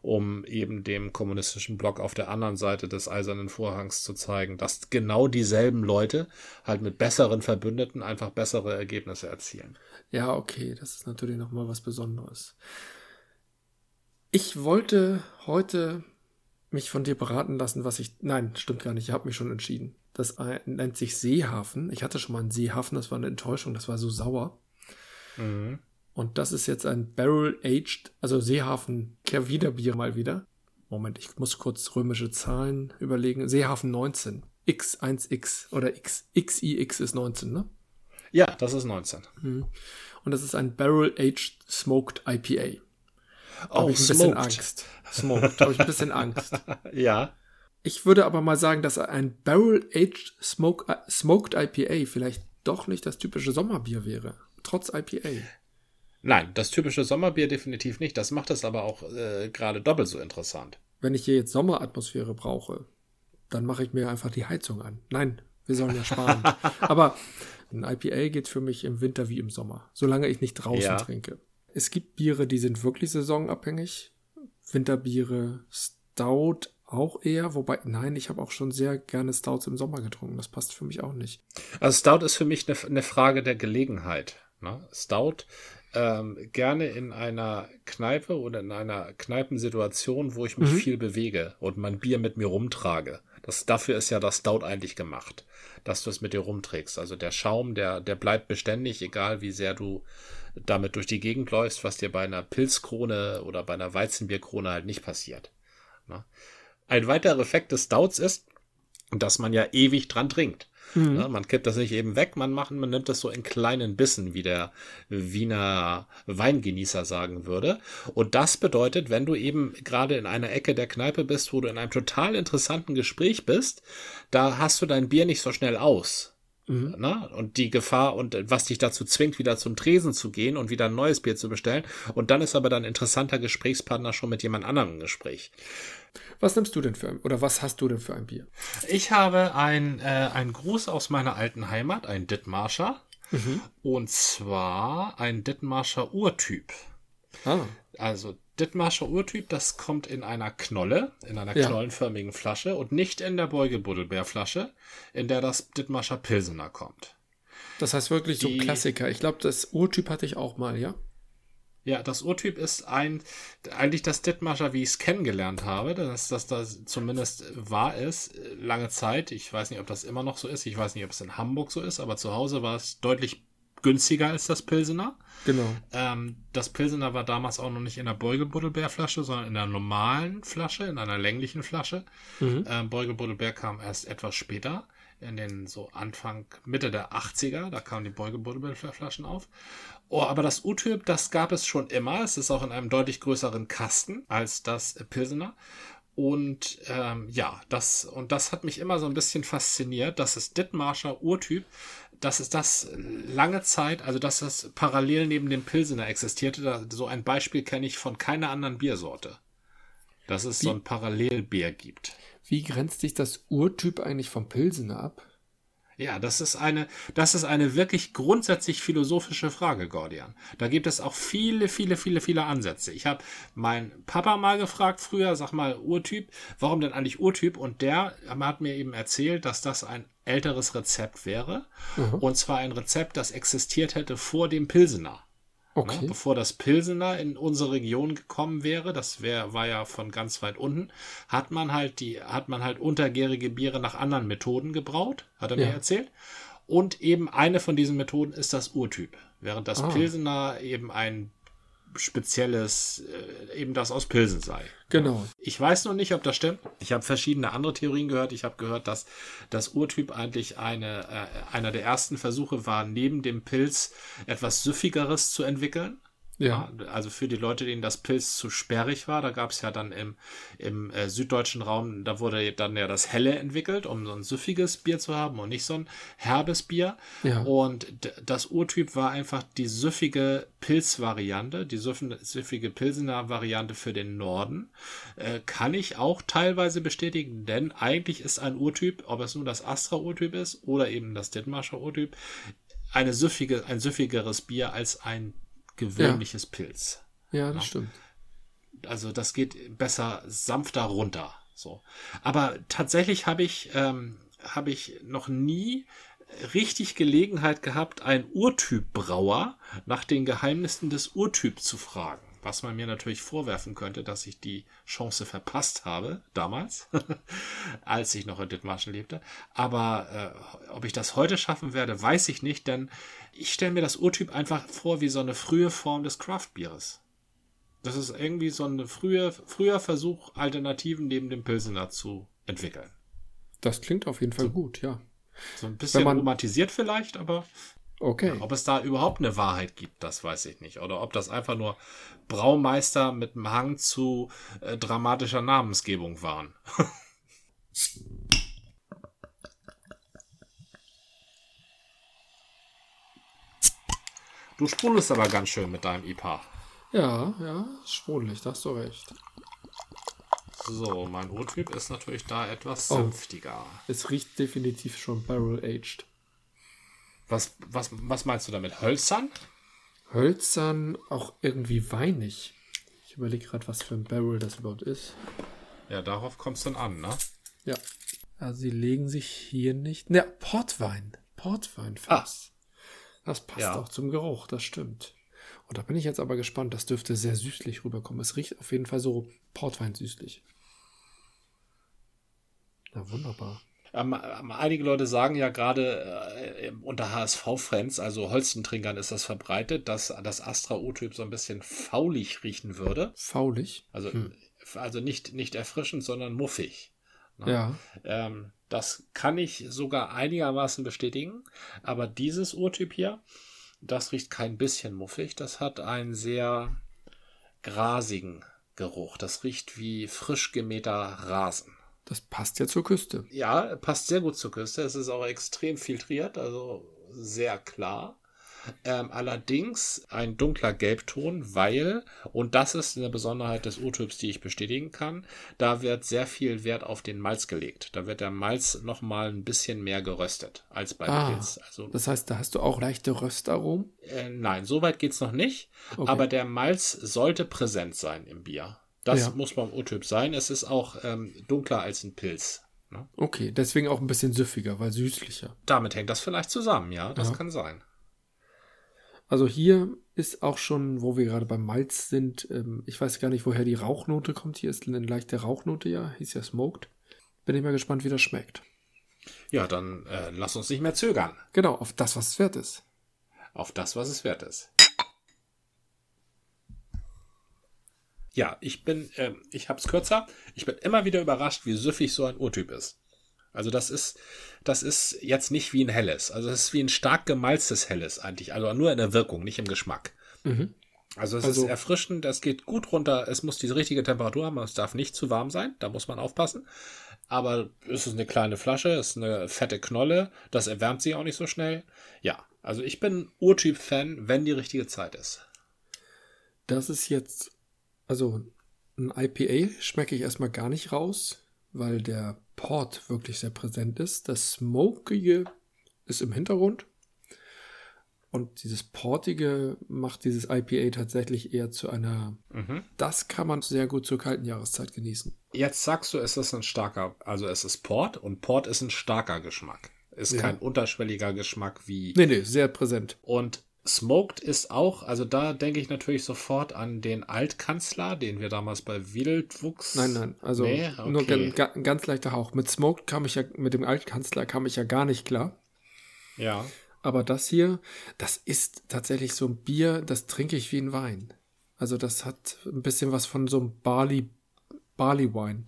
Speaker 2: um eben dem kommunistischen Block auf der anderen Seite des eisernen Vorhangs zu zeigen, dass genau dieselben Leute halt mit besseren Verbündeten einfach bessere Ergebnisse erzielen.
Speaker 1: Ja, okay, das ist natürlich nochmal was Besonderes. Ich wollte heute mich von dir beraten lassen, was ich. Nein, stimmt gar nicht. Ich habe mich schon entschieden. Das nennt sich Seehafen. Ich hatte schon mal einen Seehafen, das war eine Enttäuschung, das war so sauer. Mhm. Und das ist jetzt ein Barrel-Aged, also Seehafen Kervida-Bier mal wieder. Moment, ich muss kurz römische Zahlen überlegen. Seehafen 19. X1X oder X, XIX ist 19, ne?
Speaker 2: Ja, das ist 19. Mhm.
Speaker 1: Und das ist ein Barrel-Aged Smoked IPA.
Speaker 2: Oh, ich ein bisschen Angst.
Speaker 1: Smoked, habe ich ein bisschen Angst.
Speaker 2: ja.
Speaker 1: Ich würde aber mal sagen, dass ein Barrel-Aged Smoke, äh, Smoked IPA vielleicht doch nicht das typische Sommerbier wäre. Trotz IPA.
Speaker 2: Nein, das typische Sommerbier definitiv nicht. Das macht es aber auch äh, gerade doppelt so interessant.
Speaker 1: Wenn ich hier jetzt Sommeratmosphäre brauche, dann mache ich mir einfach die Heizung an. Nein, wir sollen ja sparen. Aber ein IPA geht für mich im Winter wie im Sommer, solange ich nicht draußen ja. trinke. Es gibt Biere, die sind wirklich saisonabhängig. Winterbiere, Stout auch eher, wobei, nein, ich habe auch schon sehr gerne Stouts im Sommer getrunken. Das passt für mich auch nicht.
Speaker 2: Also Stout ist für mich eine, eine Frage der Gelegenheit. Ne? Stout ähm, gerne in einer Kneipe oder in einer Kneipensituation, wo ich mich mhm. viel bewege und mein Bier mit mir rumtrage. Das, dafür ist ja das Stout eigentlich gemacht, dass du es mit dir rumträgst. Also der Schaum, der, der bleibt beständig, egal wie sehr du damit durch die Gegend läufst, was dir bei einer Pilzkrone oder bei einer Weizenbierkrone halt nicht passiert. Ne? Ein weiterer Effekt des Stouts ist, dass man ja ewig dran trinkt. Mhm. Ja, man kippt das nicht eben weg, man macht, man nimmt das so in kleinen Bissen, wie der Wiener Weingenießer sagen würde. Und das bedeutet, wenn du eben gerade in einer Ecke der Kneipe bist, wo du in einem total interessanten Gespräch bist, da hast du dein Bier nicht so schnell aus. Mhm. Na? Und die Gefahr und was dich dazu zwingt, wieder zum Tresen zu gehen und wieder ein neues Bier zu bestellen. Und dann ist aber dein interessanter Gesprächspartner schon mit jemand anderem im Gespräch.
Speaker 1: Was nimmst du denn für ein, oder was hast du denn für ein Bier?
Speaker 2: Ich habe ein, äh, ein Gruß aus meiner alten Heimat, ein Dittmarscher. Mhm. Und zwar ein Dittmarscher Urtyp. Ah. Also Dittmarscher Urtyp, das kommt in einer Knolle, in einer ja. knollenförmigen Flasche und nicht in der Beugebuddelbeerflasche, in der das Dittmarscher Pilsener kommt.
Speaker 1: Das heißt wirklich Die, so Klassiker. Ich glaube, das Urtyp hatte ich auch mal, ja?
Speaker 2: Ja, das Urtyp ist ein, eigentlich das Dittmarscher, wie ich es kennengelernt habe, dass das da zumindest wahr ist, lange Zeit. Ich weiß nicht, ob das immer noch so ist. Ich weiß nicht, ob es in Hamburg so ist, aber zu Hause war es deutlich günstiger als das Pilsener.
Speaker 1: Genau.
Speaker 2: Ähm, das Pilsener war damals auch noch nicht in der Beugelbuddelbeerflasche, sondern in einer normalen Flasche, in einer länglichen Flasche. Mhm. Ähm, Beugelbuddelbeer kam erst etwas später in den so Anfang, Mitte der 80er, da kamen die Beugebuddelbeerflaschen auf. Oh, aber das U-Typ, das gab es schon immer. Es ist auch in einem deutlich größeren Kasten als das Pilsener. Und ähm, ja, das, und das hat mich immer so ein bisschen fasziniert, dass es Dittmarscher Urtyp, dass es das lange Zeit, also dass das parallel neben dem Pilsener existierte. so ein Beispiel kenne ich von keiner anderen Biersorte. Dass es Wie? so ein Parallelbier gibt.
Speaker 1: Wie grenzt sich das Urtyp eigentlich vom Pilsener ab?
Speaker 2: Ja, das ist eine, das ist eine wirklich grundsätzlich philosophische Frage, Gordian. Da gibt es auch viele, viele, viele, viele Ansätze. Ich habe meinen Papa mal gefragt früher, sag mal Urtyp, warum denn eigentlich Urtyp? Und der hat mir eben erzählt, dass das ein älteres Rezept wäre. Mhm. Und zwar ein Rezept, das existiert hätte vor dem Pilsener. Ne, okay. Ne, bevor das Pilsener in unsere Region gekommen wäre, das wär, war ja von ganz weit unten, hat man halt die, hat man halt untergärige Biere nach anderen Methoden gebraut, hat er ja. mir erzählt. Und eben eine von diesen Methoden ist das Urtyp. Während das ah. Pilsener eben ein spezielles, äh, eben das aus Pilsen sei.
Speaker 1: Genau.
Speaker 2: Ich weiß noch nicht, ob das stimmt. Ich habe verschiedene andere Theorien gehört. Ich habe gehört, dass das Urtyp eigentlich eine, äh, einer der ersten Versuche war, neben dem Pilz etwas Süffigeres zu entwickeln. Ja. Also für die Leute, denen das Pilz zu sperrig war, da gab es ja dann im, im äh, süddeutschen Raum, da wurde dann ja das Helle entwickelt, um so ein süffiges Bier zu haben und nicht so ein herbes Bier. Ja. Und das Urtyp war einfach die süffige Pilzvariante, die süffige Pilsener Variante für den Norden. Äh, kann ich auch teilweise bestätigen, denn eigentlich ist ein Urtyp, ob es nun das Astra-Urtyp ist oder eben das Dithmarscher Urtyp, eine süffige, ein süffigeres Bier als ein gewöhnliches
Speaker 1: ja.
Speaker 2: Pilz.
Speaker 1: Ja, das ja? stimmt.
Speaker 2: Also das geht besser sanfter runter. So. Aber tatsächlich habe ich, ähm, habe ich noch nie richtig Gelegenheit gehabt, einen Urtyp-Brauer nach den Geheimnissen des Urtyps zu fragen was man mir natürlich vorwerfen könnte, dass ich die Chance verpasst habe, damals, als ich noch in Dithmarschen lebte. Aber äh, ob ich das heute schaffen werde, weiß ich nicht, denn ich stelle mir das Urtyp einfach vor wie so eine frühe Form des Craftbieres. Das ist irgendwie so ein früher, früher Versuch, Alternativen neben dem Pilsener zu entwickeln.
Speaker 1: Das klingt auf jeden Fall so, gut, ja.
Speaker 2: So ein bisschen man, romantisiert vielleicht, aber
Speaker 1: Okay.
Speaker 2: Ob es da überhaupt eine Wahrheit gibt, das weiß ich nicht. Oder ob das einfach nur Braumeister mit einem Hang zu äh, dramatischer Namensgebung waren. du sprudelst aber ganz schön mit deinem IPA.
Speaker 1: Ja, ja, sprudelig, da hast du recht.
Speaker 2: So, mein O-Typ ist natürlich da etwas
Speaker 1: Oh.
Speaker 2: sanftiger.
Speaker 1: Es riecht definitiv schon barrel-aged.
Speaker 2: Was, was, was meinst du damit? Hölzern?
Speaker 1: Hölzern, auch irgendwie weinig. Ich überlege gerade, was für ein Barrel das überhaupt ist.
Speaker 2: Ja, darauf kommt es dann an, ne?
Speaker 1: Ja. Also sie legen sich hier nicht. Ne, Portwein. Portwein Fass. Das passt
Speaker 2: Ja.
Speaker 1: auch zum Geruch, das stimmt. Und da bin ich jetzt aber gespannt. Das dürfte sehr süßlich rüberkommen. Es riecht auf jeden Fall so Portwein süßlich. Na wunderbar.
Speaker 2: Ähm, ähm, einige Leute sagen ja gerade äh, unter HSV-Fans, also Holstentrinkern ist das verbreitet, dass das Astra O-Typ so ein bisschen faulig riechen würde.
Speaker 1: Faulig.
Speaker 2: Also, also nicht, nicht erfrischend, sondern muffig. Ne?
Speaker 1: Ja.
Speaker 2: Ähm, das kann ich sogar einigermaßen bestätigen. Aber dieses Urtyp hier, das riecht kein bisschen muffig. Das hat einen sehr grasigen Geruch. Das riecht wie frisch gemähter Rasen.
Speaker 1: Das passt ja zur Küste.
Speaker 2: Ja, passt sehr gut zur Küste. Es ist auch extrem filtriert, also sehr klar. Ähm, allerdings ein dunkler Gelbton, weil, und das ist eine Besonderheit des Urtyps, die ich bestätigen kann, da wird sehr viel Wert auf den Malz gelegt. Da wird der Malz nochmal ein bisschen mehr geröstet als bei
Speaker 1: Ah,
Speaker 2: Pilz. Also
Speaker 1: Das heißt, da hast du auch leichte Röstaromen.
Speaker 2: äh, nein, so weit geht's noch nicht.
Speaker 1: Okay.
Speaker 2: Aber der Malz sollte präsent sein im Bier. Das
Speaker 1: Ja.
Speaker 2: muss beim Urtyp sein. Es ist auch ähm, dunkler als ein Pilz. Ne?
Speaker 1: Okay, deswegen auch ein bisschen süffiger, weil süßlicher.
Speaker 2: Damit hängt das vielleicht zusammen, ja, das
Speaker 1: Ja.
Speaker 2: kann sein.
Speaker 1: Also hier ist auch schon, wo wir gerade beim Malz sind, ähm, ich weiß gar nicht, woher die Rauchnote kommt. Hier ist eine leichte Rauchnote ja, hieß ja Smoked. Bin ich mal gespannt, wie das schmeckt.
Speaker 2: Ja, dann äh, lass uns nicht mehr zögern.
Speaker 1: Genau, auf das, was es wert ist.
Speaker 2: Auf das, was es wert ist. Ja, ich bin, ähm, ich hab's kürzer. Ich bin immer wieder überrascht, wie süffig so ein Urtyp ist. Also das ist, das ist jetzt nicht wie ein helles. Also es ist wie ein stark gemalztes helles eigentlich. Also nur in der Wirkung, nicht im Geschmack.
Speaker 1: Mhm.
Speaker 2: Also es
Speaker 1: Also-
Speaker 2: ist erfrischend, es geht gut runter, es muss die richtige Temperatur haben, es darf nicht zu warm sein, da muss man aufpassen. Aber es ist eine kleine Flasche, es ist eine fette Knolle, das erwärmt sich auch nicht so schnell. Ja, also ich bin Urtyp-Fan, wenn die richtige Zeit ist.
Speaker 1: Das ist jetzt, also ein IPA schmecke ich erstmal gar nicht raus, weil der Port wirklich sehr präsent ist. Das Smokige ist im Hintergrund. Und dieses Portige macht dieses IPA tatsächlich eher zu einer,
Speaker 2: Mhm.
Speaker 1: das kann man sehr gut zur kalten Jahreszeit genießen.
Speaker 2: Jetzt sagst du, es ist ein starker, also es ist Port und Port ist ein starker Geschmack. Ist
Speaker 1: Ja.
Speaker 2: kein unterschwelliger Geschmack wie
Speaker 1: Nee, nee, sehr präsent.
Speaker 2: Und Smoked ist auch, also da denke ich natürlich sofort an den Altkanzler, den wir damals bei Wildwuchs.
Speaker 1: Nein, nein, also
Speaker 2: Nee?
Speaker 1: nur
Speaker 2: Okay.
Speaker 1: ga, ga, ganz leichter Hauch. Mit Smoked kam ich ja, mit dem Altkanzler kam ich ja gar nicht klar.
Speaker 2: Ja.
Speaker 1: Aber das hier, das ist tatsächlich so ein Bier, das trinke ich wie ein Wein. Also das hat ein bisschen was von so einem Barley, Barley Wine.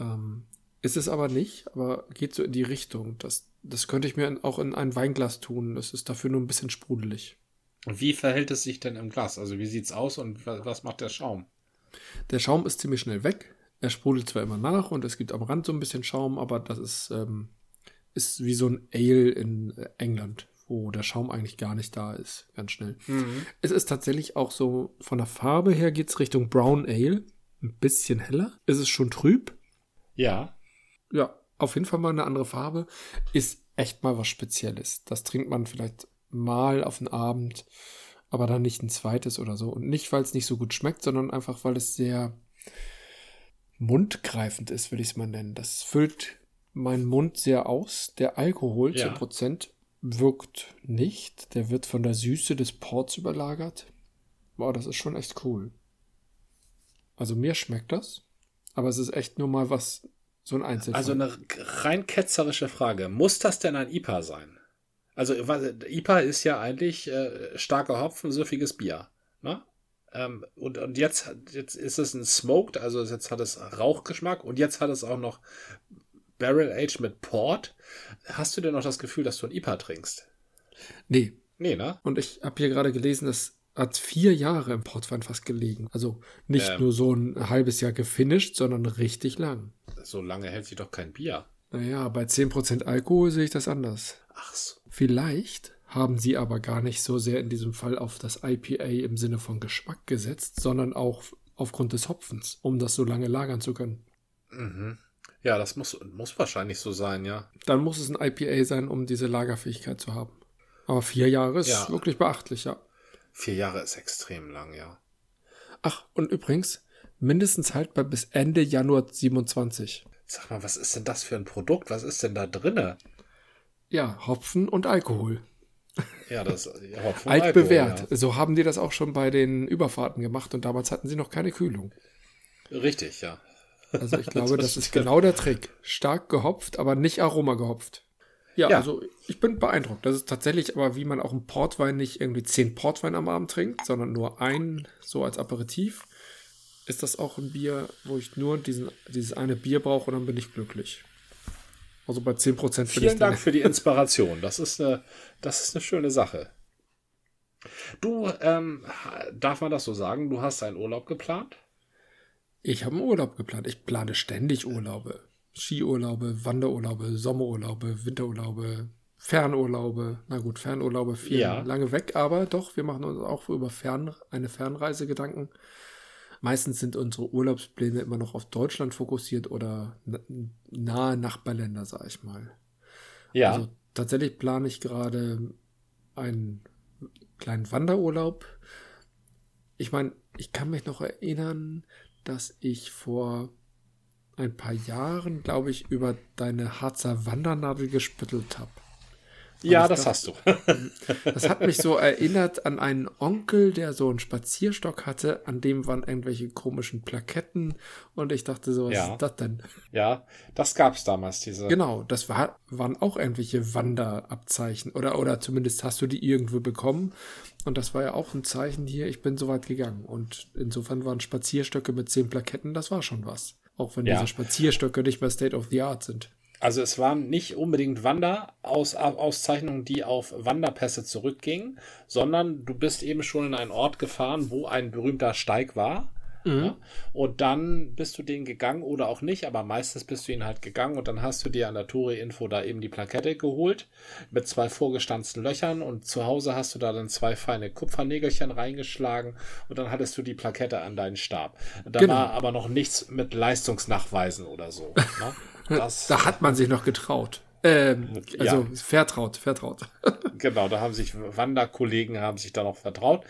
Speaker 1: Ähm, ist es aber nicht, aber geht so in die Richtung. Das, das könnte ich mir auch in ein Weinglas tun. Das ist dafür nur ein bisschen sprudelig.
Speaker 2: Und wie verhält es sich denn im Glas? Also wie sieht's aus und wa- was macht der Schaum?
Speaker 1: Der Schaum ist ziemlich schnell weg. Er sprudelt zwar immer nach und es gibt am Rand so ein bisschen Schaum, aber das ist, ähm, ist wie so ein Ale in äh, England, wo der Schaum eigentlich gar nicht da ist, ganz schnell. Es ist tatsächlich auch so, von der Farbe her geht's Richtung Brown Ale, ein bisschen heller. Es ist schon trüb.
Speaker 2: Ja.
Speaker 1: Ja, auf jeden Fall mal eine andere Farbe. Ist echt mal was Spezielles. Das trinkt man vielleicht mal auf den Abend, aber dann nicht ein zweites oder so. Und nicht, weil es nicht so gut schmeckt, sondern einfach, weil es sehr mundgreifend ist, will ich es mal nennen. Das füllt meinen Mund sehr aus. Der Alkohol,
Speaker 2: Ja.
Speaker 1: 10%, wirkt nicht. Der wird von der Süße des Ports überlagert. Wow, das ist schon echt cool. Also mir schmeckt das, aber es ist echt nur mal was, so ein Einzelfall.
Speaker 2: Also eine rein ketzerische Frage. Muss das denn ein IPA sein? Also IPA ist ja eigentlich äh, starker Hopfen, süffiges Bier. Ne? Ähm, und, und jetzt, jetzt ist es ein Smoked, also jetzt hat es Rauchgeschmack und jetzt hat es auch noch Barrel Age mit Port. Hast du denn noch das Gefühl, dass du ein IPA trinkst?
Speaker 1: Nee.
Speaker 2: Nee, ne?
Speaker 1: Und ich habe hier gerade gelesen, das hat vier Jahre im Portwein fast gelegen. Also nicht
Speaker 2: Ähm.
Speaker 1: nur so ein halbes Jahr gefinisht, sondern richtig lang.
Speaker 2: So lange hält sich doch kein Bier.
Speaker 1: Naja, bei 10% Alkohol sehe ich das anders.
Speaker 2: Ach so.
Speaker 1: Vielleicht haben sie aber gar nicht so sehr in diesem Fall auf das IPA im Sinne von Geschmack gesetzt, sondern auch aufgrund des Hopfens, um das so lange lagern zu können.
Speaker 2: Mhm. Ja, das muss, muss wahrscheinlich so sein, ja.
Speaker 1: Dann muss es ein IPA sein, um diese Lagerfähigkeit zu haben. Aber vier Jahre ist
Speaker 2: Ja.
Speaker 1: wirklich beachtlich, ja.
Speaker 2: Vier Jahre ist extrem lang, ja.
Speaker 1: Ach, und übrigens, mindestens haltbar bis Ende Januar 27.
Speaker 2: Sag mal, was ist denn das für ein Produkt? Was ist denn da drinne?
Speaker 1: Ja, Hopfen und Alkohol.
Speaker 2: Ja, das ja, Hopfen
Speaker 1: Alt
Speaker 2: Alkohol,
Speaker 1: bewährt. So haben die das auch schon bei den Überfahrten gemacht und damals hatten sie noch keine Kühlung.
Speaker 2: Ja. Richtig, ja.
Speaker 1: Also ich glaube, das,
Speaker 2: Das
Speaker 1: ist genau der Trick. Stark gehopft, aber nicht Aroma gehopft. Ja,
Speaker 2: Ja.
Speaker 1: also ich bin beeindruckt. Das ist tatsächlich aber, wie man auch einen Portwein nicht irgendwie zehn Portwein am Abend trinkt, sondern nur einen so als Aperitif, ist das auch ein Bier, wo ich nur diesen, dieses eine Bier brauche und dann bin ich glücklich. Also bei 10% bin ich
Speaker 2: Vielen
Speaker 1: dann.
Speaker 2: Dank für die Inspiration. Das ist eine, das ist eine schöne Sache. Du, ähm, darf man das so sagen? Du hast einen Urlaub geplant?
Speaker 1: Ich habe einen Urlaub geplant. Ich plane ständig Urlaube. Skiurlaube, Wanderurlaube, Sommerurlaube, Winterurlaube, Fernurlaube. Na gut, Fernurlaube viel
Speaker 2: Ja.
Speaker 1: lange weg, aber doch, wir machen uns auch über Fern, eine Fernreise Gedanken. Meistens sind unsere Urlaubspläne immer noch auf Deutschland fokussiert oder na- nahe Nachbarländer, sag ich mal.
Speaker 2: Ja.
Speaker 1: Also tatsächlich plane ich gerade einen kleinen Wanderurlaub. Ich meine, ich kann mich noch erinnern, dass ich vor ein paar Jahren, glaube ich, über deine Harzer Wandernadel gespüttelt habe.
Speaker 2: ja, das
Speaker 1: dachte-
Speaker 2: hast du.
Speaker 1: Das hat mich so erinnert an einen Onkel, der so einen Spazierstock hatte, an dem waren irgendwelche komischen Plaketten und ich dachte so, was
Speaker 2: Ja.
Speaker 1: ist das denn?
Speaker 2: ja, das gab's damals, diese.
Speaker 1: Genau, das war, waren auch irgendwelche Wanderabzeichen oder, oder zumindest hast du die irgendwo bekommen und das war ja auch ein Zeichen hier, ich bin so weit gegangen und insofern waren Spazierstöcke mit zehn Plaketten, das war schon was. Auch wenn
Speaker 2: Ja.
Speaker 1: diese Spazierstöcke nicht mehr State of the Art sind.
Speaker 2: Also es waren nicht unbedingt Wanderauszeichnungen, die auf Wanderpässe zurückgingen, sondern du bist eben schon in einen Ort gefahren, wo ein berühmter Steig war. Ja? Und dann bist du den gegangen oder auch nicht, aber meistens bist du ihn halt gegangen und dann hast du dir an der Touri-Info da eben die Plakette geholt mit zwei vorgestanzten Löchern und zu Hause hast du da dann zwei feine Kupfernägelchen reingeschlagen und dann hattest du die Plakette an deinen Stab. Da
Speaker 1: Genau.
Speaker 2: war aber noch nichts mit Leistungsnachweisen oder so. Ne? Das,
Speaker 1: Da hat man sich noch getraut. Ähm, also vertraut, vertraut.
Speaker 2: Genau, da haben sich Wanderkollegen haben sich da noch vertraut.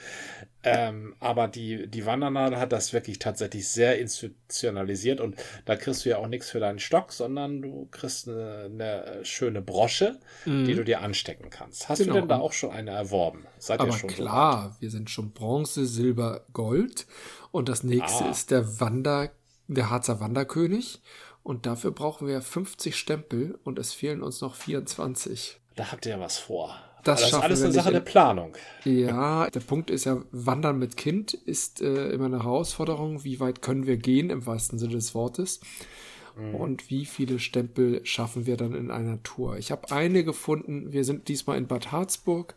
Speaker 2: Ähm, aber die, die Wandernadel hat das wirklich tatsächlich sehr institutionalisiert und da kriegst du ja auch nichts für deinen Stock, sondern du kriegst eine, eine schöne Brosche, die du dir anstecken kannst. Hast
Speaker 1: Genau.
Speaker 2: du denn da auch schon eine erworben? Seid ihr
Speaker 1: Aber
Speaker 2: schon
Speaker 1: klar, wir sind schon Bronze, Silber, Gold. Und das nächste
Speaker 2: Ah.
Speaker 1: ist der Wander, der Harzer Wanderkönig. Und dafür brauchen wir 50 Stempel und es fehlen uns noch 24.
Speaker 2: so? Da habt ihr ja was vor.
Speaker 1: Das
Speaker 2: Aber ist alles eine Sache der Planung.
Speaker 1: Ja, der Punkt ist ja, Wandern mit Kind ist äh, immer eine Herausforderung. Wie weit können wir gehen, im wahrsten Sinne des Wortes? Und wie viele Stempel schaffen wir dann in einer Tour? Ich habe eine gefunden. Wir sind diesmal in Bad Harzburg.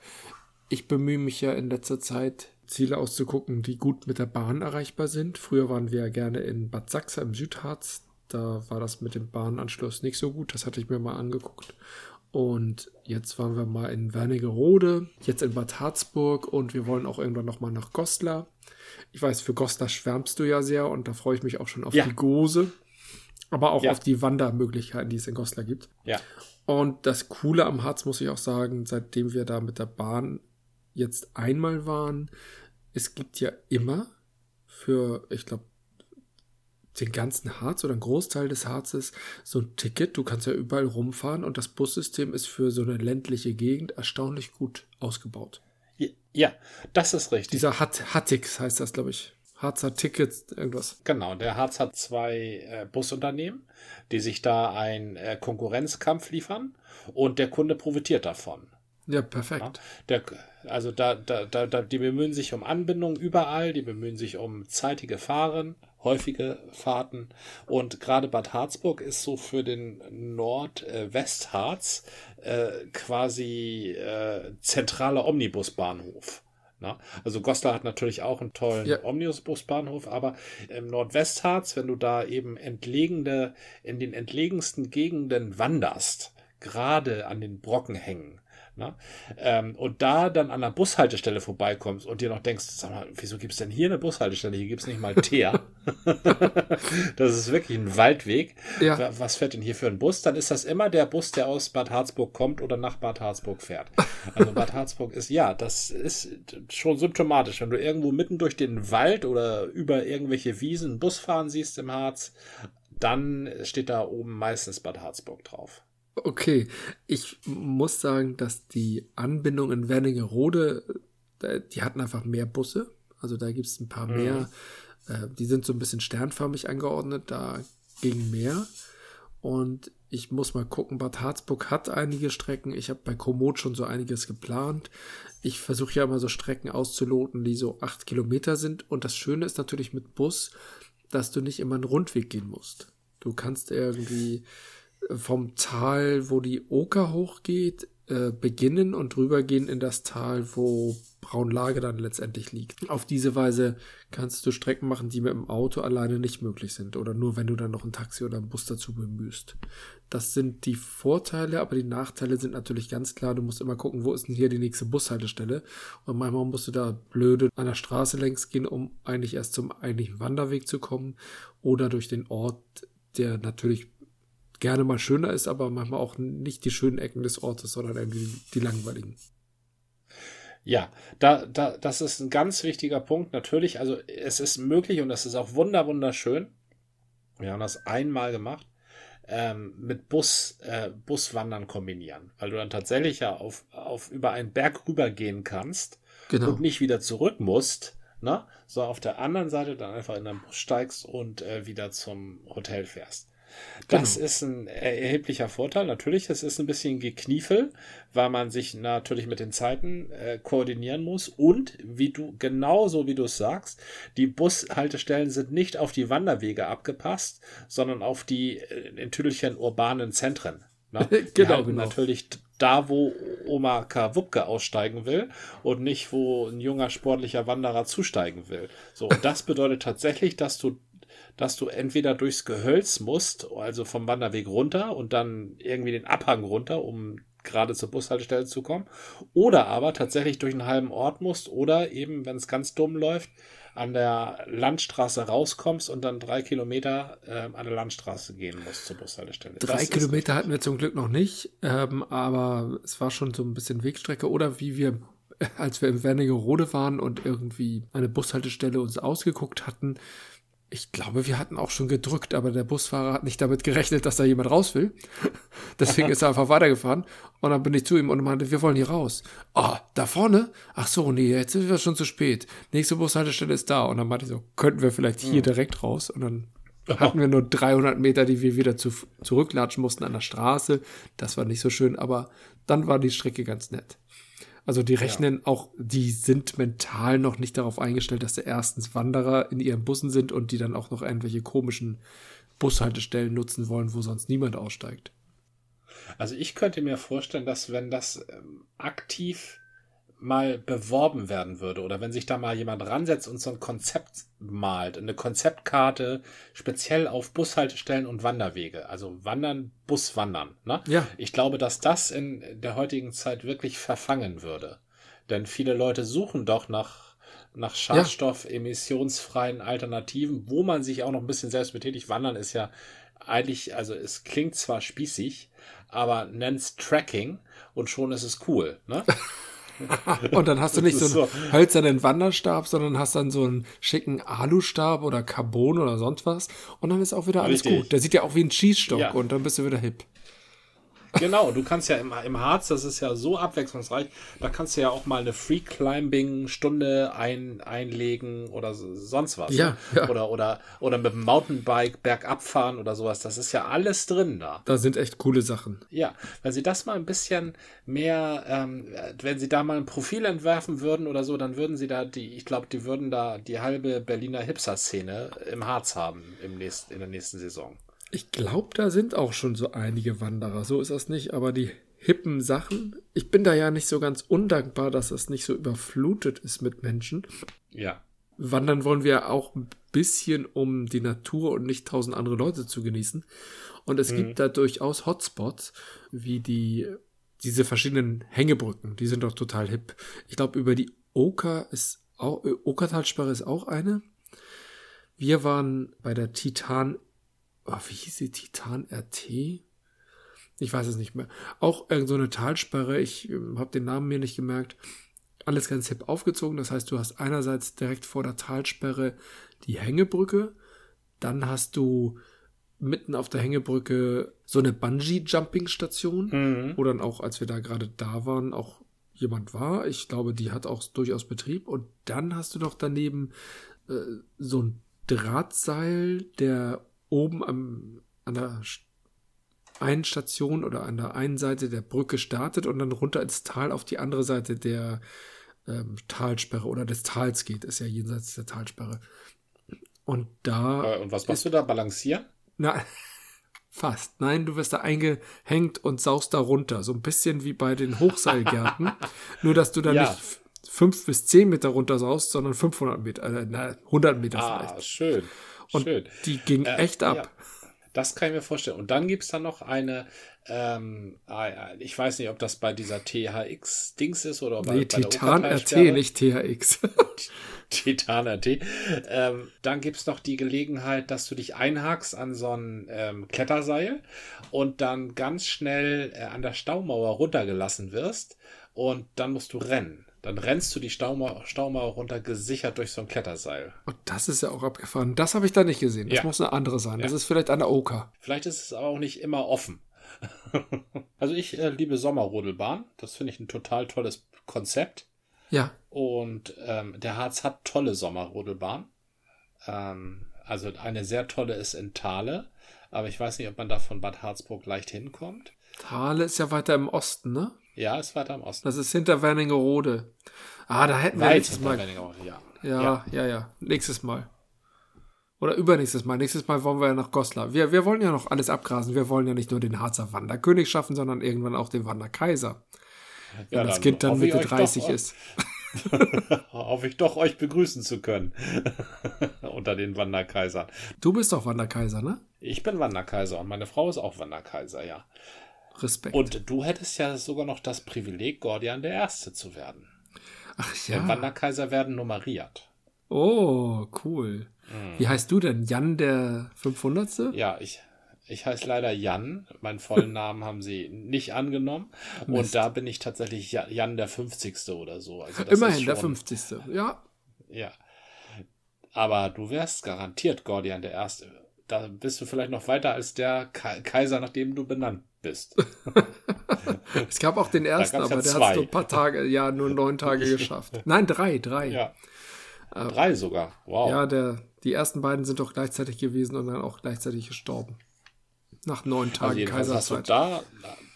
Speaker 1: Ich bemühe mich ja in letzter Zeit, Ziele auszugucken, die gut mit der Bahn erreichbar sind. Früher waren wir ja gerne in Bad Sachsa im Südharz. Da war das mit dem Bahnanschluss nicht so gut. Das hatte ich mir mal angeguckt. Und jetzt waren wir mal in Wernigerode, jetzt in Bad Harzburg und wir wollen auch irgendwann noch mal nach Goslar. Ich weiß, für Goslar schwärmst du ja sehr und da freue ich mich auch schon auf
Speaker 2: Ja.
Speaker 1: die Gose, aber auch
Speaker 2: Ja.
Speaker 1: auf die Wandermöglichkeiten, die es in Goslar gibt.
Speaker 2: Ja.
Speaker 1: Und das Coole am Harz muss ich auch sagen, seitdem wir da mit der Bahn jetzt einmal waren, es gibt ja immer für, ich glaube, den ganzen Harz oder einen Großteil des Harzes so ein Ticket. Du kannst ja überall rumfahren und das Bussystem ist für so eine ländliche Gegend erstaunlich gut ausgebaut.
Speaker 2: Ja, das ist richtig.
Speaker 1: Dieser Hat Hattix heißt das, glaube ich. Harzer Tickets, irgendwas.
Speaker 2: Genau, der Harz hat zwei äh, Busunternehmen, die sich da einen äh, Konkurrenzkampf liefern und der Kunde profitiert davon.
Speaker 1: Ja, perfekt.
Speaker 2: Der, also da, da, da, da, die bemühen sich um Anbindung überall, die bemühen sich um zeitige Fahren, häufige Fahrten und gerade Bad Harzburg ist so für den Nordwestharz äh, quasi äh, zentraler Omnibusbahnhof. Na? Also Goslar hat natürlich auch einen tollen
Speaker 1: Ja.
Speaker 2: Omnibusbahnhof, aber im Nordwestharz, wenn du da eben entlegene, in den entlegensten Gegenden wanderst, gerade an den Brockenhängen, Ne? Ähm, und da dann an der Bushaltestelle vorbeikommst und dir noch denkst, sag mal, wieso gibt es denn hier eine Bushaltestelle? Hier gibt es nicht mal Teer. das ist wirklich ein Waldweg. Ja. Was fährt denn hier für ein Bus? Dann ist das immer der Bus, der aus Bad Harzburg kommt oder nach Bad Harzburg fährt. Also Bad Harzburg ist, ja, das ist schon symptomatisch. Wenn du irgendwo mitten durch den Wald oder über irgendwelche Wiesen einen Bus fahren siehst im Harz, dann steht da oben meistens Bad Harzburg drauf.
Speaker 1: Okay, ich muss sagen, dass die Anbindung in Wernigerode, äh, die hatten einfach mehr Busse. Also da gibt es ein paar mhm. mehr. Mhm. Die sind so ein bisschen sternförmig angeordnet, da ging mehr. Und ich muss mal gucken, Bad Harzburg hat einige Strecken. Ich habe bei Komoot schon so einiges geplant. Ich versuche ja immer so Strecken auszuloten, die so acht Kilometer sind. Und das Schöne ist natürlich mit Bus, dass du nicht immer einen Rundweg gehen musst. Du kannst irgendwie vom Tal, wo die Oker hochgeht, äh, beginnen und rübergehen in das Tal, wo Braunlage dann letztendlich liegt. Auf diese Weise kannst du Strecken machen, die mit dem Auto alleine nicht möglich sind oder nur wenn du dann noch ein Taxi oder einen Bus dazu bemühst. Das sind die Vorteile, aber die Nachteile sind natürlich ganz klar. Du musst immer gucken, wo ist denn hier die nächste Bushaltestelle und manchmal musst du da blöde an der Straße längs gehen, um eigentlich erst zum eigentlichen Wanderweg zu kommen oder durch den Ort, der natürlich gerne mal schöner ist, aber manchmal auch nicht die schönen Ecken des Ortes, sondern irgendwie die langweiligen.
Speaker 2: Ja, da, da, das ist ein ganz wichtiger Punkt. Natürlich, also es ist möglich und es ist auch wunder, wunderschön. Wir haben das einmal gemacht, ähm, mit Bus, äh, Buswandern kombinieren, weil du dann tatsächlich ja auf, auf über einen Berg rübergehen kannst genau. und nicht wieder zurück musst, ne? so auf der anderen Seite dann einfach in den Bus steigst und äh, wieder zum Hotel fährst. Das genau. ist ein erheblicher Vorteil. Natürlich, es ist ein bisschen gekniefel, weil man sich natürlich mit den Zeiten äh, koordinieren muss. Und wie du, genauso wie du es sagst, die Bushaltestellen sind nicht auf die Wanderwege abgepasst, sondern auf die äh, in Tüdelchen urbanen Zentren. Ne? genau, genau. Natürlich da, wo Oma Kawupke aussteigen will und nicht, wo ein junger sportlicher Wanderer zusteigen will. So, und das bedeutet tatsächlich, dass du dass du entweder durchs Gehölz musst, also vom Wanderweg runter und dann irgendwie den Abhang runter, um gerade zur Bushaltestelle zu kommen, oder aber tatsächlich durch einen halben Ort musst oder eben, wenn es ganz dumm läuft, an der Landstraße rauskommst und dann drei Kilometer äh, an der Landstraße gehen musst zur Bushaltestelle.
Speaker 1: Drei das Kilometer hatten wir zum Glück noch nicht, ähm, aber es war schon so ein bisschen Wegstrecke oder wie wir als wir im Wernigerode waren und irgendwie eine Bushaltestelle uns ausgeguckt hatten, ich glaube, wir hatten auch schon gedrückt, aber der Busfahrer hat nicht damit gerechnet, dass da jemand raus will. Deswegen ist er einfach weitergefahren. Und dann bin ich zu ihm und meinte, wir wollen hier raus. Ah, oh, da vorne? Ach so, nee, jetzt sind wir schon zu spät. Nächste Bushaltestelle ist da. Und dann meinte ich so, könnten wir vielleicht hier hm. direkt raus? Und dann hatten wir nur 300 Meter, die wir wieder zu, zurücklatschen mussten an der Straße. Das war nicht so schön, aber dann war die Strecke ganz nett. Also die rechnen ja. auch, die sind mental noch nicht darauf eingestellt, dass da erstens Wanderer in ihren Bussen sind und die dann auch noch irgendwelche komischen Bushaltestellen nutzen wollen, wo sonst niemand aussteigt.
Speaker 2: Also ich könnte mir vorstellen, dass wenn das ähm, aktiv mal beworben werden würde oder wenn sich da mal jemand ransetzt und so ein Konzept malt, eine Konzeptkarte speziell auf Bushaltestellen und Wanderwege, also Wandern, Buswandern. Ne? Ja. Ich glaube, dass das in der heutigen Zeit wirklich verfangen würde. Denn viele Leute suchen doch nach, nach schadstoffemissionsfreien Alternativen, wo man sich auch noch ein bisschen selbst betätigt. Wandern ist ja eigentlich, also es klingt zwar spießig, aber nennt's Tracking und schon ist es cool. Ne?
Speaker 1: und dann hast du nicht so einen hölzernen Wanderstab, sondern hast dann so einen schicken Alustab oder Carbon oder sonst was. Und dann ist auch wieder alles Richtig. gut. Der sieht ja auch wie ein Schießstock ja. und dann bist du wieder hip.
Speaker 2: Genau, du kannst ja im, im Harz, das ist ja so abwechslungsreich, da kannst du ja auch mal eine Free Climbing Stunde ein, einlegen oder sonst was. Ja, ja. Oder, oder, oder mit dem Mountainbike bergab fahren oder sowas. Das ist ja alles drin da.
Speaker 1: Da sind echt coole Sachen.
Speaker 2: Ja, wenn sie das mal ein bisschen mehr, ähm, wenn sie da mal ein Profil entwerfen würden oder so, dann würden sie da die, ich glaube, die würden da die halbe Berliner Hipster-Szene im Harz haben im nächsten, in der nächsten Saison.
Speaker 1: Ich glaube, da sind auch schon so einige Wanderer. So ist das nicht, aber die hippen Sachen. Ich bin da ja nicht so ganz undankbar, dass es nicht so überflutet ist mit Menschen.
Speaker 2: Ja.
Speaker 1: Wandern wollen wir auch ein bisschen, um die Natur und nicht tausend andere Leute zu genießen. Und es mhm. gibt da durchaus Hotspots, wie die diese verschiedenen Hängebrücken, die sind doch total hip. Ich glaube, über die Oka ist auch, Okertalsperre ist auch eine. Wir waren bei der Titan, oh, wie hieß die Titan RT? Ich weiß es nicht mehr. Auch irgend so eine Talsperre, ich äh, habe den Namen mir nicht gemerkt. Alles ganz hip aufgezogen. Das heißt, du hast einerseits direkt vor der Talsperre die Hängebrücke, dann hast du mitten auf der Hängebrücke so eine Bungee-Jumping-Station,
Speaker 2: Mhm.
Speaker 1: wo dann auch, als wir da gerade da waren, auch jemand war. Ich glaube, die hat auch durchaus Betrieb. Und dann hast du doch daneben äh, so ein Drahtseil, der oben am, an der einen Station oder an der einen Seite der Brücke startet und dann runter ins Tal auf die andere Seite der ähm, Talsperre oder des Tals geht. Ist ja jenseits der Talsperre. Und da
Speaker 2: Äh, Und was machst du da? Balancieren?
Speaker 1: na, fast. Nein, du wirst da eingehängt und saust da runter. So ein bisschen wie bei den Hochseilgärten. Nur, dass du da
Speaker 2: Ja.
Speaker 1: nicht fünf bis zehn Meter runter saust, sondern 500 Meter, äh, na, 100 Meter
Speaker 2: Ah,
Speaker 1: vielleicht.
Speaker 2: schön.
Speaker 1: Und
Speaker 2: schön.
Speaker 1: die ging
Speaker 2: Äh,
Speaker 1: echt ab.
Speaker 2: ja. Das kann ich mir vorstellen. Und dann gibt's da noch eine, ähm, äh, ich weiß nicht, ob das bei dieser THX-Dings ist oder bei,
Speaker 1: nee,
Speaker 2: bei der
Speaker 1: Titan RT, nicht THX.
Speaker 2: Titan RT. Ähm, dann gibt's noch die Gelegenheit, dass du dich einhakst an so ein ähm, Kletterseil und dann ganz schnell äh, an der Staumauer runtergelassen wirst und dann musst du rennen. Dann rennst du die Staumauer, Staumauer runter, gesichert durch so ein Kletterseil.
Speaker 1: Und das ist ja auch abgefahren. Das habe ich da nicht gesehen. Das
Speaker 2: Ja.
Speaker 1: muss eine andere sein. Das
Speaker 2: Ja.
Speaker 1: ist vielleicht eine Oka.
Speaker 2: Vielleicht ist es aber auch nicht immer offen. also ich äh, liebe Sommerrodelbahn. Das finde ich ein total tolles Konzept.
Speaker 1: Ja,
Speaker 2: Und ähm, der Harz hat tolle Sommerrodelbahn. Ähm, also eine sehr tolle ist in Thale. Aber ich weiß nicht, ob man da von Bad Harzburg leicht hinkommt.
Speaker 1: Thale ist ja weiter im Osten, ne?
Speaker 2: Ja, ist weiter im Osten.
Speaker 1: Das ist hinter Werningerode. Ah, da hätten wir nächstes Mal
Speaker 2: Wernigerode, ja.
Speaker 1: Ja, ja, ja, Nächstes Mal. Oder übernächstes Mal. Nächstes Mal wollen wir ja nach Goslar. Wir, wir wollen ja noch alles abgrasen. Wir wollen ja nicht nur den Harzer Wanderkönig schaffen, sondern irgendwann auch den Wanderkaiser. Wenn
Speaker 2: Ja,
Speaker 1: das Kind dann Mitte
Speaker 2: euch doch,
Speaker 1: 30
Speaker 2: äh,
Speaker 1: ist.
Speaker 2: Hoffe ich doch, euch begrüßen zu können. Unter den Wanderkaisern.
Speaker 1: Du bist doch Wanderkaiser, ne?
Speaker 2: Ich bin Wanderkaiser und meine Frau ist auch Wanderkaiser, ja.
Speaker 1: Respekt.
Speaker 2: Und du hättest ja sogar noch das Privileg, Gordian der Erste zu werden.
Speaker 1: Ach ja.
Speaker 2: Wanderkaiser werden nummeriert.
Speaker 1: Oh, cool. Wie heißt du denn? Jan der 500.
Speaker 2: Ja, ich, ich heiße leider Jan. Meinen vollen Namen haben sie nicht angenommen. Und
Speaker 1: Mist.
Speaker 2: da bin ich tatsächlich Ja- Jan der 50. oder so. Also das
Speaker 1: Immerhin
Speaker 2: ist
Speaker 1: der
Speaker 2: schon-
Speaker 1: 50. Ja.
Speaker 2: Ja. Aber du wärst garantiert Gordian der Erste. Da bist du vielleicht noch weiter als der Ka Kaiser, nach dem du benannt bist.
Speaker 1: Es gab auch den ersten, aber
Speaker 2: ja
Speaker 1: der hat es nur ein paar Tage, ja, nur neun Tage geschafft. Nein, drei, drei.
Speaker 2: ja. Drei sogar. Wow.
Speaker 1: Ja, der, die ersten beiden sind doch gleichzeitig gewesen und dann auch gleichzeitig gestorben. Nach neun
Speaker 2: Also
Speaker 1: Tagen
Speaker 2: du
Speaker 1: Kaiserzeit.
Speaker 2: da,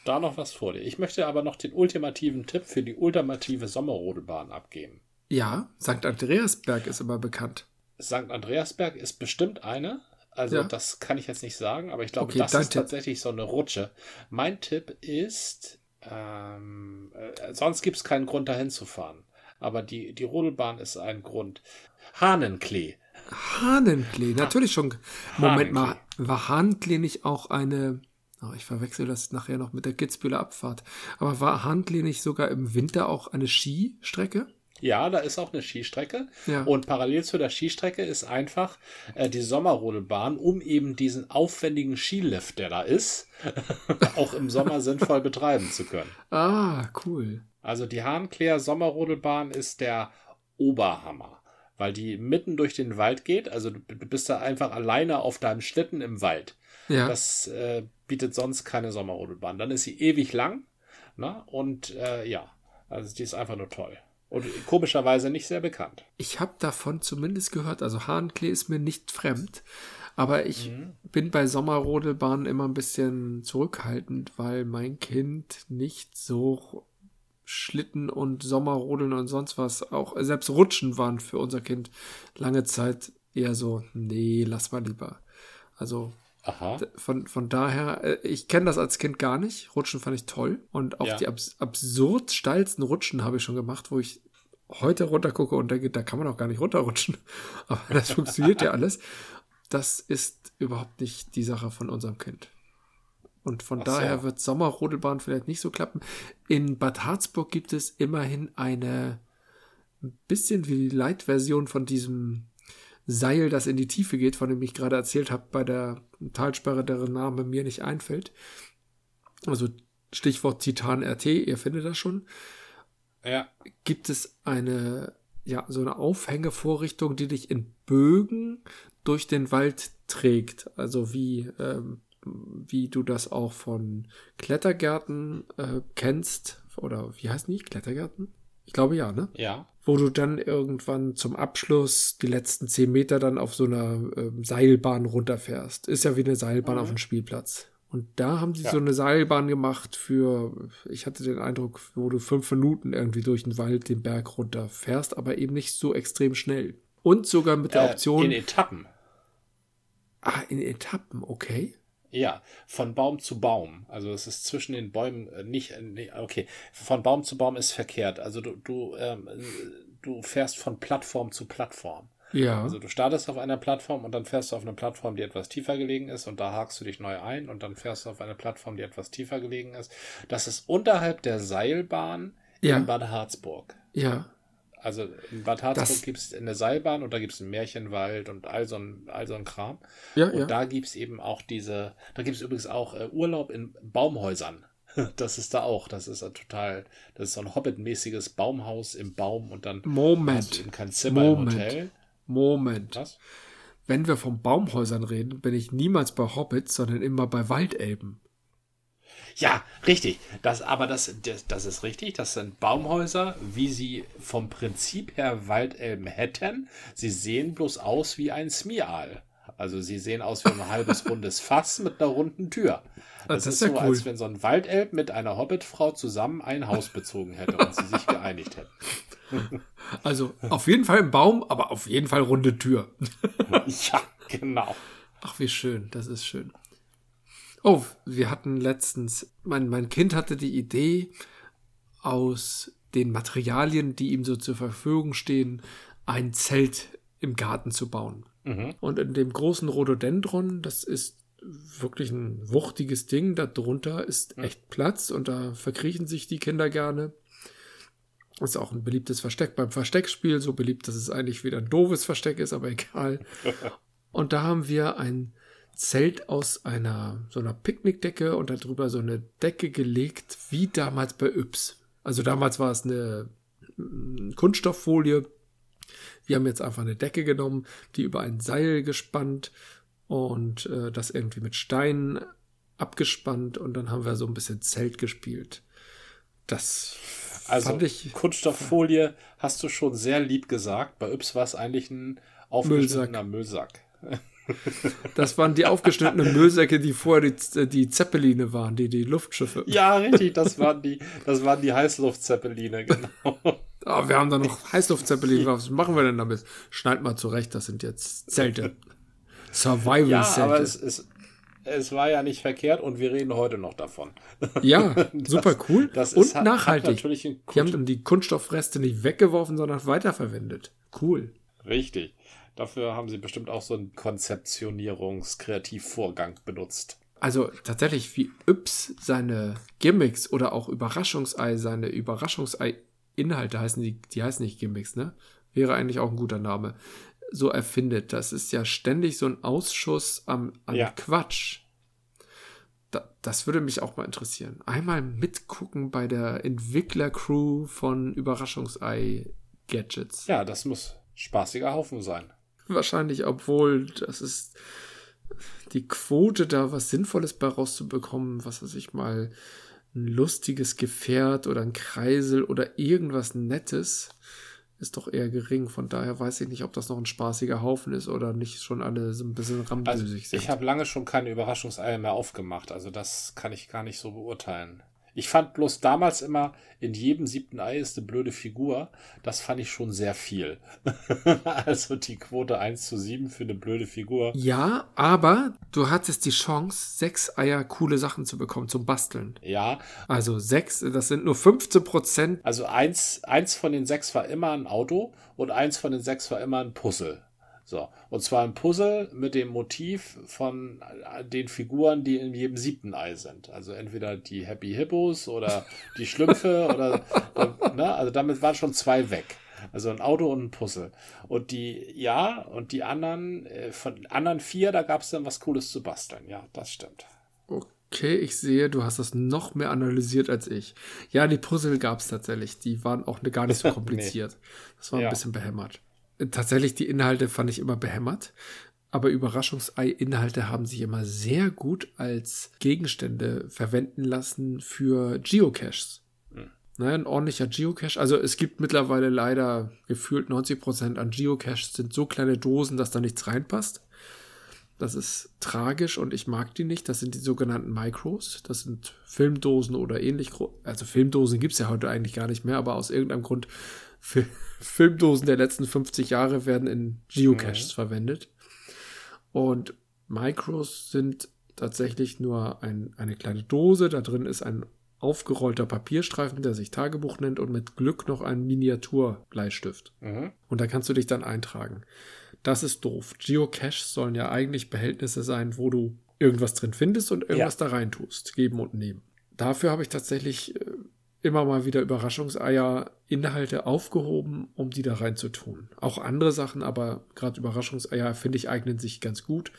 Speaker 2: da noch was vor dir. Ich möchte aber noch den ultimativen Tipp für die ultimative Sommerrodelbahn abgeben.
Speaker 1: Ja, St. Andreasberg ist immer bekannt.
Speaker 2: St. Andreasberg ist bestimmt eine. Also
Speaker 1: Ja.
Speaker 2: das kann ich jetzt nicht sagen, aber ich glaube,
Speaker 1: Okay,
Speaker 2: das ist
Speaker 1: Tipp.
Speaker 2: tatsächlich so eine Rutsche. Mein Tipp ist, ähm, äh, sonst gibt es keinen Grund dahin zu fahren. Aber die, die Rodelbahn ist ein Grund. Hahnenklee.
Speaker 1: Hahnenklee, natürlich schon. Moment mal, war Hahnenklee nicht auch eine. Oh, ich verwechsel das nachher noch mit der Kitzbüheler Abfahrt. Aber war Hahnenklee nicht sogar im Winter auch eine Skistrecke?
Speaker 2: Ja, da ist auch eine Skistrecke.
Speaker 1: Ja.
Speaker 2: Und parallel zu der Skistrecke ist einfach äh, die Sommerrodelbahn, um eben diesen aufwendigen Skilift, der da ist, auch im Sommer sinnvoll betreiben zu können.
Speaker 1: Ah, cool.
Speaker 2: Also die Hahnkläher Sommerrodelbahn ist der Oberhammer, weil die mitten durch den Wald geht. Also du, du bist da einfach alleine auf deinem Schlitten im Wald.
Speaker 1: Ja.
Speaker 2: Das äh, bietet sonst keine Sommerrodelbahn. Dann ist sie ewig lang. Ne? Und äh, ja, also die ist einfach nur toll. Und komischerweise nicht sehr bekannt.
Speaker 1: Ich habe davon zumindest gehört, also Hahnklee ist mir nicht fremd, aber ich bin bei Sommerrodelbahnen immer ein bisschen zurückhaltend, weil mein Kind nicht so Schlitten und Sommerrodeln und sonst was, auch selbst Rutschen waren für unser Kind lange Zeit eher so, nee, lass mal lieber. Also
Speaker 2: Aha.
Speaker 1: von, von daher, äh, ich kenne das als Kind gar nicht. Rutschen fand ich toll. Und auch
Speaker 2: Ja.
Speaker 1: die abs absurd steilsten Rutschen habe ich schon gemacht, wo ich heute runtergucke und denke, da kann man auch gar nicht runterrutschen. Aber das funktioniert ja alles. Das ist überhaupt nicht die Sache von unserem Kind. Und von
Speaker 2: Ach
Speaker 1: daher
Speaker 2: so.
Speaker 1: wird Sommerrodelbahn vielleicht nicht so klappen. In Bad Harzburg gibt es immerhin eine ein bisschen wie die Light-Version von diesem Seil, das in die Tiefe geht, von dem ich gerade erzählt habe, bei der Talsperre, deren Name mir nicht einfällt. Also Stichwort Titan RT, ihr findet das schon.
Speaker 2: Ja.
Speaker 1: Gibt es eine, ja, so eine Aufhängevorrichtung, die dich in Bögen durch den Wald trägt. Also wie, ähm, wie du das auch von Klettergärten äh, kennst. Oder wie heißen die? Klettergärten? Ich glaube ja, ne?
Speaker 2: Ja.
Speaker 1: wo du dann irgendwann zum Abschluss die letzten zehn Meter dann auf so einer ähm, Seilbahn runterfährst. Ist ja wie eine Seilbahn
Speaker 2: Mhm.
Speaker 1: auf dem Spielplatz. Und da haben sie
Speaker 2: Ja.
Speaker 1: so eine Seilbahn gemacht für, ich hatte den Eindruck, wo du fünf Minuten irgendwie durch den Wald den Berg runterfährst, aber eben nicht so extrem schnell. Und sogar mit der
Speaker 2: Äh,
Speaker 1: Option,
Speaker 2: in Etappen.
Speaker 1: ah, in Etappen, okay.
Speaker 2: Ja, von Baum zu Baum. Also es ist zwischen den Bäumen äh, nicht, okay, von Baum zu Baum ist verkehrt. Also du, du, ähm, äh, du fährst von Plattform zu Plattform.
Speaker 1: Ja.
Speaker 2: Also du startest auf einer Plattform und dann fährst du auf eine Plattform, die etwas tiefer gelegen ist und da hakst du dich neu ein und dann fährst du auf eine Plattform, die etwas tiefer gelegen ist. Das ist unterhalb der Seilbahn
Speaker 1: Ja.
Speaker 2: in Bad Harzburg.
Speaker 1: ja.
Speaker 2: Also in Bad Harzburg gibt es eine Seilbahn und da gibt es einen Märchenwald und all so ein, all so ein Kram.
Speaker 1: Ja,
Speaker 2: Und
Speaker 1: ja.
Speaker 2: da gibt es eben auch diese, da gibt es übrigens auch äh, Urlaub in Baumhäusern. Das ist da auch. Das ist total, das ist so ein Hobbit-mäßiges Baumhaus im Baum und dann hast du
Speaker 1: Moment.
Speaker 2: eben kein Zimmer im
Speaker 1: Moment.
Speaker 2: Hotel.
Speaker 1: Moment.
Speaker 2: Was?
Speaker 1: Wenn wir von Baumhäusern reden, bin ich niemals bei Hobbits, sondern immer bei Waldelben.
Speaker 2: Ja, richtig. Das, aber das, das, das ist richtig. Das sind Baumhäuser, wie sie vom Prinzip her Waldelben hätten. Sie sehen bloß aus wie ein Smial. Also sie sehen aus wie ein halbes rundes Fass mit einer runden Tür. Das,
Speaker 1: das
Speaker 2: ist
Speaker 1: ist ja
Speaker 2: so,
Speaker 1: cool.
Speaker 2: als wenn so ein Waldelb mit einer Hobbitfrau zusammen ein Haus bezogen hätte und sie sich geeinigt hätten.
Speaker 1: Also auf jeden Fall ein Baum, aber auf jeden Fall runde Tür.
Speaker 2: Ja, genau.
Speaker 1: Ach, wie schön, das ist schön. Oh, wir hatten letztens, mein, mein Kind hatte die Idee, aus den Materialien, die ihm so zur Verfügung stehen, ein Zelt im Garten zu bauen.
Speaker 2: Mhm.
Speaker 1: Und in dem großen Rhododendron, das ist wirklich ein wuchtiges Ding, da drunter ist echt Platz und da verkriechen sich die Kinder gerne. Ist auch ein beliebtes Versteck beim Versteckspiel, so beliebt, dass es eigentlich wieder ein doofes Versteck ist, aber egal. Und da haben wir ein Zelt aus einer so einer Picknickdecke und darüber so eine Decke gelegt, wie damals bei Yps. Also damals war es eine mm, Kunststofffolie. Wir haben jetzt einfach eine Decke genommen, die über ein Seil gespannt und äh, das irgendwie mit Steinen abgespannt und dann haben wir so ein bisschen Zelt gespielt. Das
Speaker 2: Also
Speaker 1: fand ich
Speaker 2: Kunststofffolie hast du schon sehr lieb gesagt. Bei Yps war es eigentlich ein aufgeschnittener Müllsack.
Speaker 1: Das waren die aufgeschnittenen Müllsäcke, die vorher die, die Zeppeline waren, die die Luftschiffe.
Speaker 2: Ja, richtig, das waren die, das waren die Heißluftzeppeline, genau.
Speaker 1: Ah, wir haben da noch Heißluftzeppelin. Was machen wir denn damit? Schneid mal zurecht, das sind jetzt Zelte.
Speaker 2: Ja,
Speaker 1: Survival-Zelte.
Speaker 2: aber es, es, es war ja nicht verkehrt und wir reden heute noch davon.
Speaker 1: ja, super cool.
Speaker 2: Das
Speaker 1: Und
Speaker 2: ist, hat-
Speaker 1: nachhaltig.
Speaker 2: Hat
Speaker 1: Die haben dann die Kunststoffreste nicht weggeworfen, sondern weiterverwendet. Cool.
Speaker 2: Richtig. Dafür haben sie bestimmt auch so einen Konzeptionierungs-Kreativvorgang benutzt.
Speaker 1: Also tatsächlich, wie Yps seine Gimmicks oder auch Überraschungsei, seine Überraschungsei-Inhalte heißen die, die heißen nicht Gimmicks, ne? Wäre eigentlich auch ein guter Name. So erfindet. Das ist ja ständig so ein Ausschuss am, an
Speaker 2: Ja.
Speaker 1: Quatsch. Da, das würde mich auch mal interessieren. Einmal mitgucken bei der Entwicklercrew von Überraschungsei-Gadgets.
Speaker 2: Ja, das muss spaßiger Haufen sein.
Speaker 1: Wahrscheinlich, obwohl das ist die Quote, da was Sinnvolles bei rauszubekommen, was weiß ich mal, ein lustiges Gefährt oder ein Kreisel oder irgendwas Nettes, ist doch eher gering. Von daher weiß ich nicht, ob das noch ein spaßiger Haufen ist oder nicht schon alle so ein bisschen
Speaker 2: Also
Speaker 1: rambösig sind.
Speaker 2: ich habe lange schon keine Überraschungseier mehr aufgemacht, also das kann ich gar nicht so beurteilen. Ich fand bloß damals immer, in jedem siebten Ei ist eine blöde Figur. Das fand ich schon sehr viel. also die Quote 1 zu 7 für eine blöde Figur.
Speaker 1: ja, aber du hattest die Chance, sechs Eier coole Sachen zu bekommen zum Basteln.
Speaker 2: Ja,
Speaker 1: Also sechs, das sind nur 15 Prozent.
Speaker 2: also eins, eins von den sechs war immer ein Auto und eins von den sechs war immer ein Puzzle. So. Und zwar ein Puzzle mit dem Motiv von den Figuren, die in jedem siebten Ei sind. Also entweder die Happy Hippos oder die Schlümpfe oder, ne? Also damit waren schon zwei weg. Also ein Auto und ein Puzzle. Und die, ja, und die anderen, äh, von anderen vier, da gab es dann was Cooles zu basteln. Ja, das stimmt.
Speaker 1: Okay, ich sehe, du hast das noch mehr analysiert als ich. Ja, die Puzzle gab es tatsächlich. Die waren auch gar nicht so kompliziert. nee. Das war ja. ein bisschen behämmert. Tatsächlich, die Inhalte fand ich immer behämmert. Aber Überraschungsei-Inhalte haben sich immer sehr gut als Gegenstände verwenden lassen für Geocaches. Ne, ein ordentlicher Geocache. Also es gibt mittlerweile leider gefühlt 90% an Geocaches sind so kleine Dosen, dass da nichts reinpasst. Das ist tragisch und ich mag die nicht. Das sind die sogenannten Micros. Das sind Filmdosen oder ähnlich. Also Filmdosen gibt es ja heute eigentlich gar nicht mehr, aber aus irgendeinem Grund Filmdosen der letzten 50 Jahre werden in Geocaches mhm. verwendet. Und Micros sind tatsächlich nur ein, eine kleine Dose. Da drin ist ein aufgerollter Papierstreifen, der sich Tagebuch nennt und mit Glück noch ein Miniaturbleistift. Mhm. Und da kannst du dich dann eintragen. Das ist doof. Geocaches sollen ja eigentlich Behältnisse sein, wo du irgendwas drin findest und irgendwas ja. da rein tust. Geben und nehmen. Dafür habe ich tatsächlich äh, immer mal wieder Überraschungseier Inhalte aufgehoben, um die da rein zu tun. Auch andere Sachen, aber gerade Überraschungseier finde ich eignen sich ganz gut.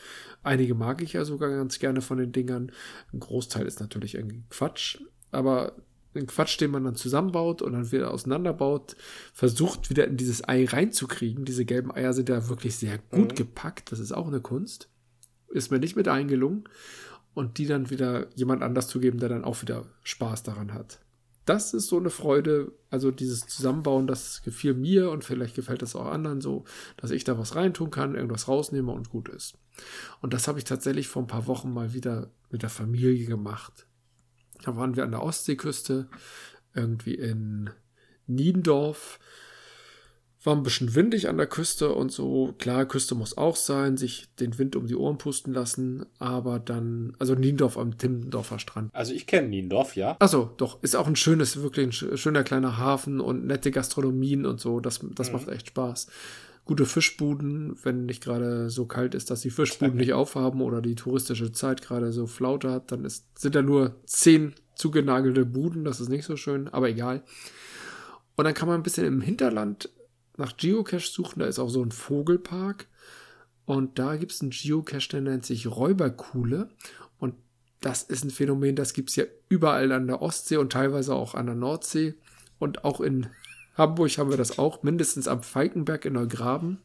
Speaker 1: Einige mag ich ja sogar ganz gerne von den Dingern. Ein Großteil ist natürlich irgendwie Quatsch aber ein Quatsch, den man dann zusammenbaut und dann wieder auseinanderbaut, versucht wieder in dieses Ei reinzukriegen. Diese gelben Eier sind ja wirklich sehr gut mhm. gepackt. Das ist auch eine Kunst. Ist mir nicht mit eingelungen. Und die dann wieder jemand anders zu geben, der dann auch wieder Spaß daran hat. Das ist so eine Freude, also dieses Zusammenbauen, das gefiel mir und vielleicht gefällt das auch anderen so, dass ich da was reintun kann, irgendwas rausnehme und gut ist. Und das habe ich tatsächlich vor ein paar Wochen mal wieder mit der Familie gemacht. Da waren wir an der Ostseeküste, irgendwie in Niendorf. War ein bisschen windig an der Küste und so. Klar, Küste muss auch sein, sich den Wind um die Ohren pusten lassen, aber dann, also Niendorf am Timmendorfer Strand.
Speaker 2: Also ich kenne Niendorf, ja.
Speaker 1: Achso, doch, ist auch ein schönes, wirklich ein schöner kleiner Hafen und nette Gastronomien und so. Das, das mhm. macht echt Spaß gute Fischbuden, wenn nicht gerade so kalt ist, dass die Fischbuden nicht aufhaben oder die touristische Zeit gerade so Flaute hat, dann ist, sind da nur zehn zugenagelte Buden, das ist nicht so schön, aber egal. Und dann kann man ein bisschen im Hinterland nach Geocache suchen, da ist auch so ein Vogelpark. Und da gibt es einen Geocache, der nennt sich Räuberkuhle. Und das ist ein Phänomen, das gibt es ja überall an der Ostsee und teilweise auch an der Nordsee. Und auch in Hamburg haben wir das auch, mindestens am Falkenberg in Neugraben.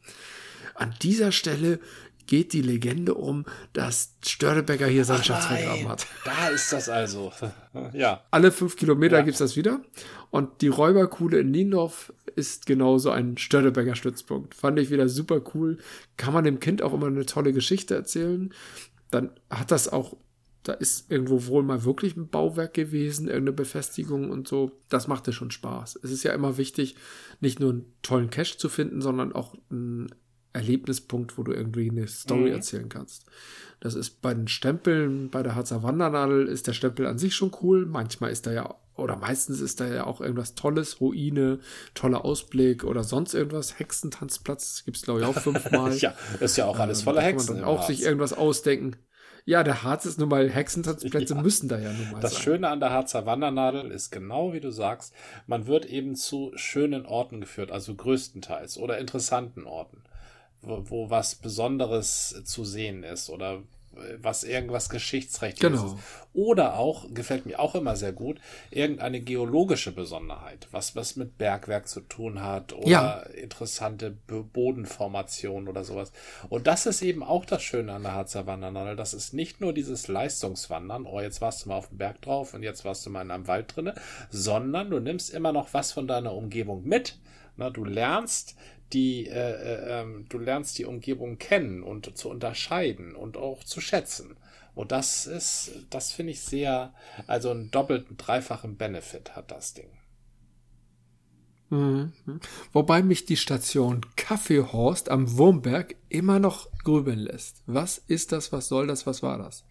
Speaker 1: An dieser Stelle geht die Legende um, dass Störtebecker hier seinen Schatz vergraben hat.
Speaker 2: Da ist das also. ja.
Speaker 1: Alle fünf Kilometer ja. gibt es das wieder. Und die Räuberkuhle in Niendorf ist genauso ein Störtebecker Stützpunkt. Fand ich wieder super cool. Kann man dem Kind auch immer eine tolle Geschichte erzählen. Dann hat das auch da ist irgendwo wohl mal wirklich ein Bauwerk gewesen, irgendeine Befestigung und so. Das machte schon Spaß. Es ist ja immer wichtig, nicht nur einen tollen Cache zu finden, sondern auch einen Erlebnispunkt, wo du irgendwie eine Story mhm. erzählen kannst. Das ist bei den Stempeln, bei der Harzer Wandernadel ist der Stempel an sich schon cool. Manchmal ist da ja, oder meistens ist da ja auch irgendwas Tolles, Ruine, toller Ausblick oder sonst irgendwas. Hexentanzplatz gibt's glaube ich auch fünfmal.
Speaker 2: ja, ist ja auch alles ähm, voller Hexen.
Speaker 1: Kann man dann auch sich irgendwas ausdenken. Ja, der Harz ist nun mal, Hexentanzplätze ja. müssen da ja nun mal
Speaker 2: Das
Speaker 1: sein.
Speaker 2: Schöne an der Harzer Wandernadel ist genau wie du sagst, man wird eben zu schönen Orten geführt, also größtenteils oder interessanten Orten, wo, wo was Besonderes zu sehen ist oder was irgendwas Geschichtsträchtiges genau. ist. Oder auch, gefällt mir auch immer sehr gut, irgendeine geologische Besonderheit, was was mit Bergwerk zu tun hat oder ja. interessante Bodenformationen oder sowas. Und das ist eben auch das Schöne an der Harzer Wandernadel. Das ist nicht nur dieses Leistungswandern, oh, jetzt warst du mal auf dem Berg drauf und jetzt warst du mal in einem Wald drinne, sondern du nimmst immer noch was von deiner Umgebung mit. Na, du lernst die, äh, äh, ähm, du lernst die Umgebung kennen und zu unterscheiden und auch zu schätzen. Und das ist, das finde ich sehr, also einen doppelten, dreifachen Benefit hat das Ding.
Speaker 1: Mhm. Wobei mich die Station Kaffeehorst am Wurmberg immer noch grübeln lässt. Was ist das? Was soll das? Was war das?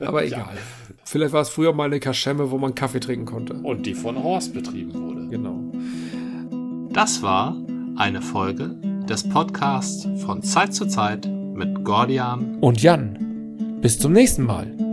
Speaker 1: Aber egal. ja. Vielleicht war es früher mal eine Kaschemme, wo man Kaffee trinken konnte.
Speaker 2: Und die von Horst betrieben wurde.
Speaker 1: Genau.
Speaker 2: Das war eine Folge des Podcasts von Zeit zu Zeit mit Gordian
Speaker 1: und Jan. Bis zum nächsten Mal.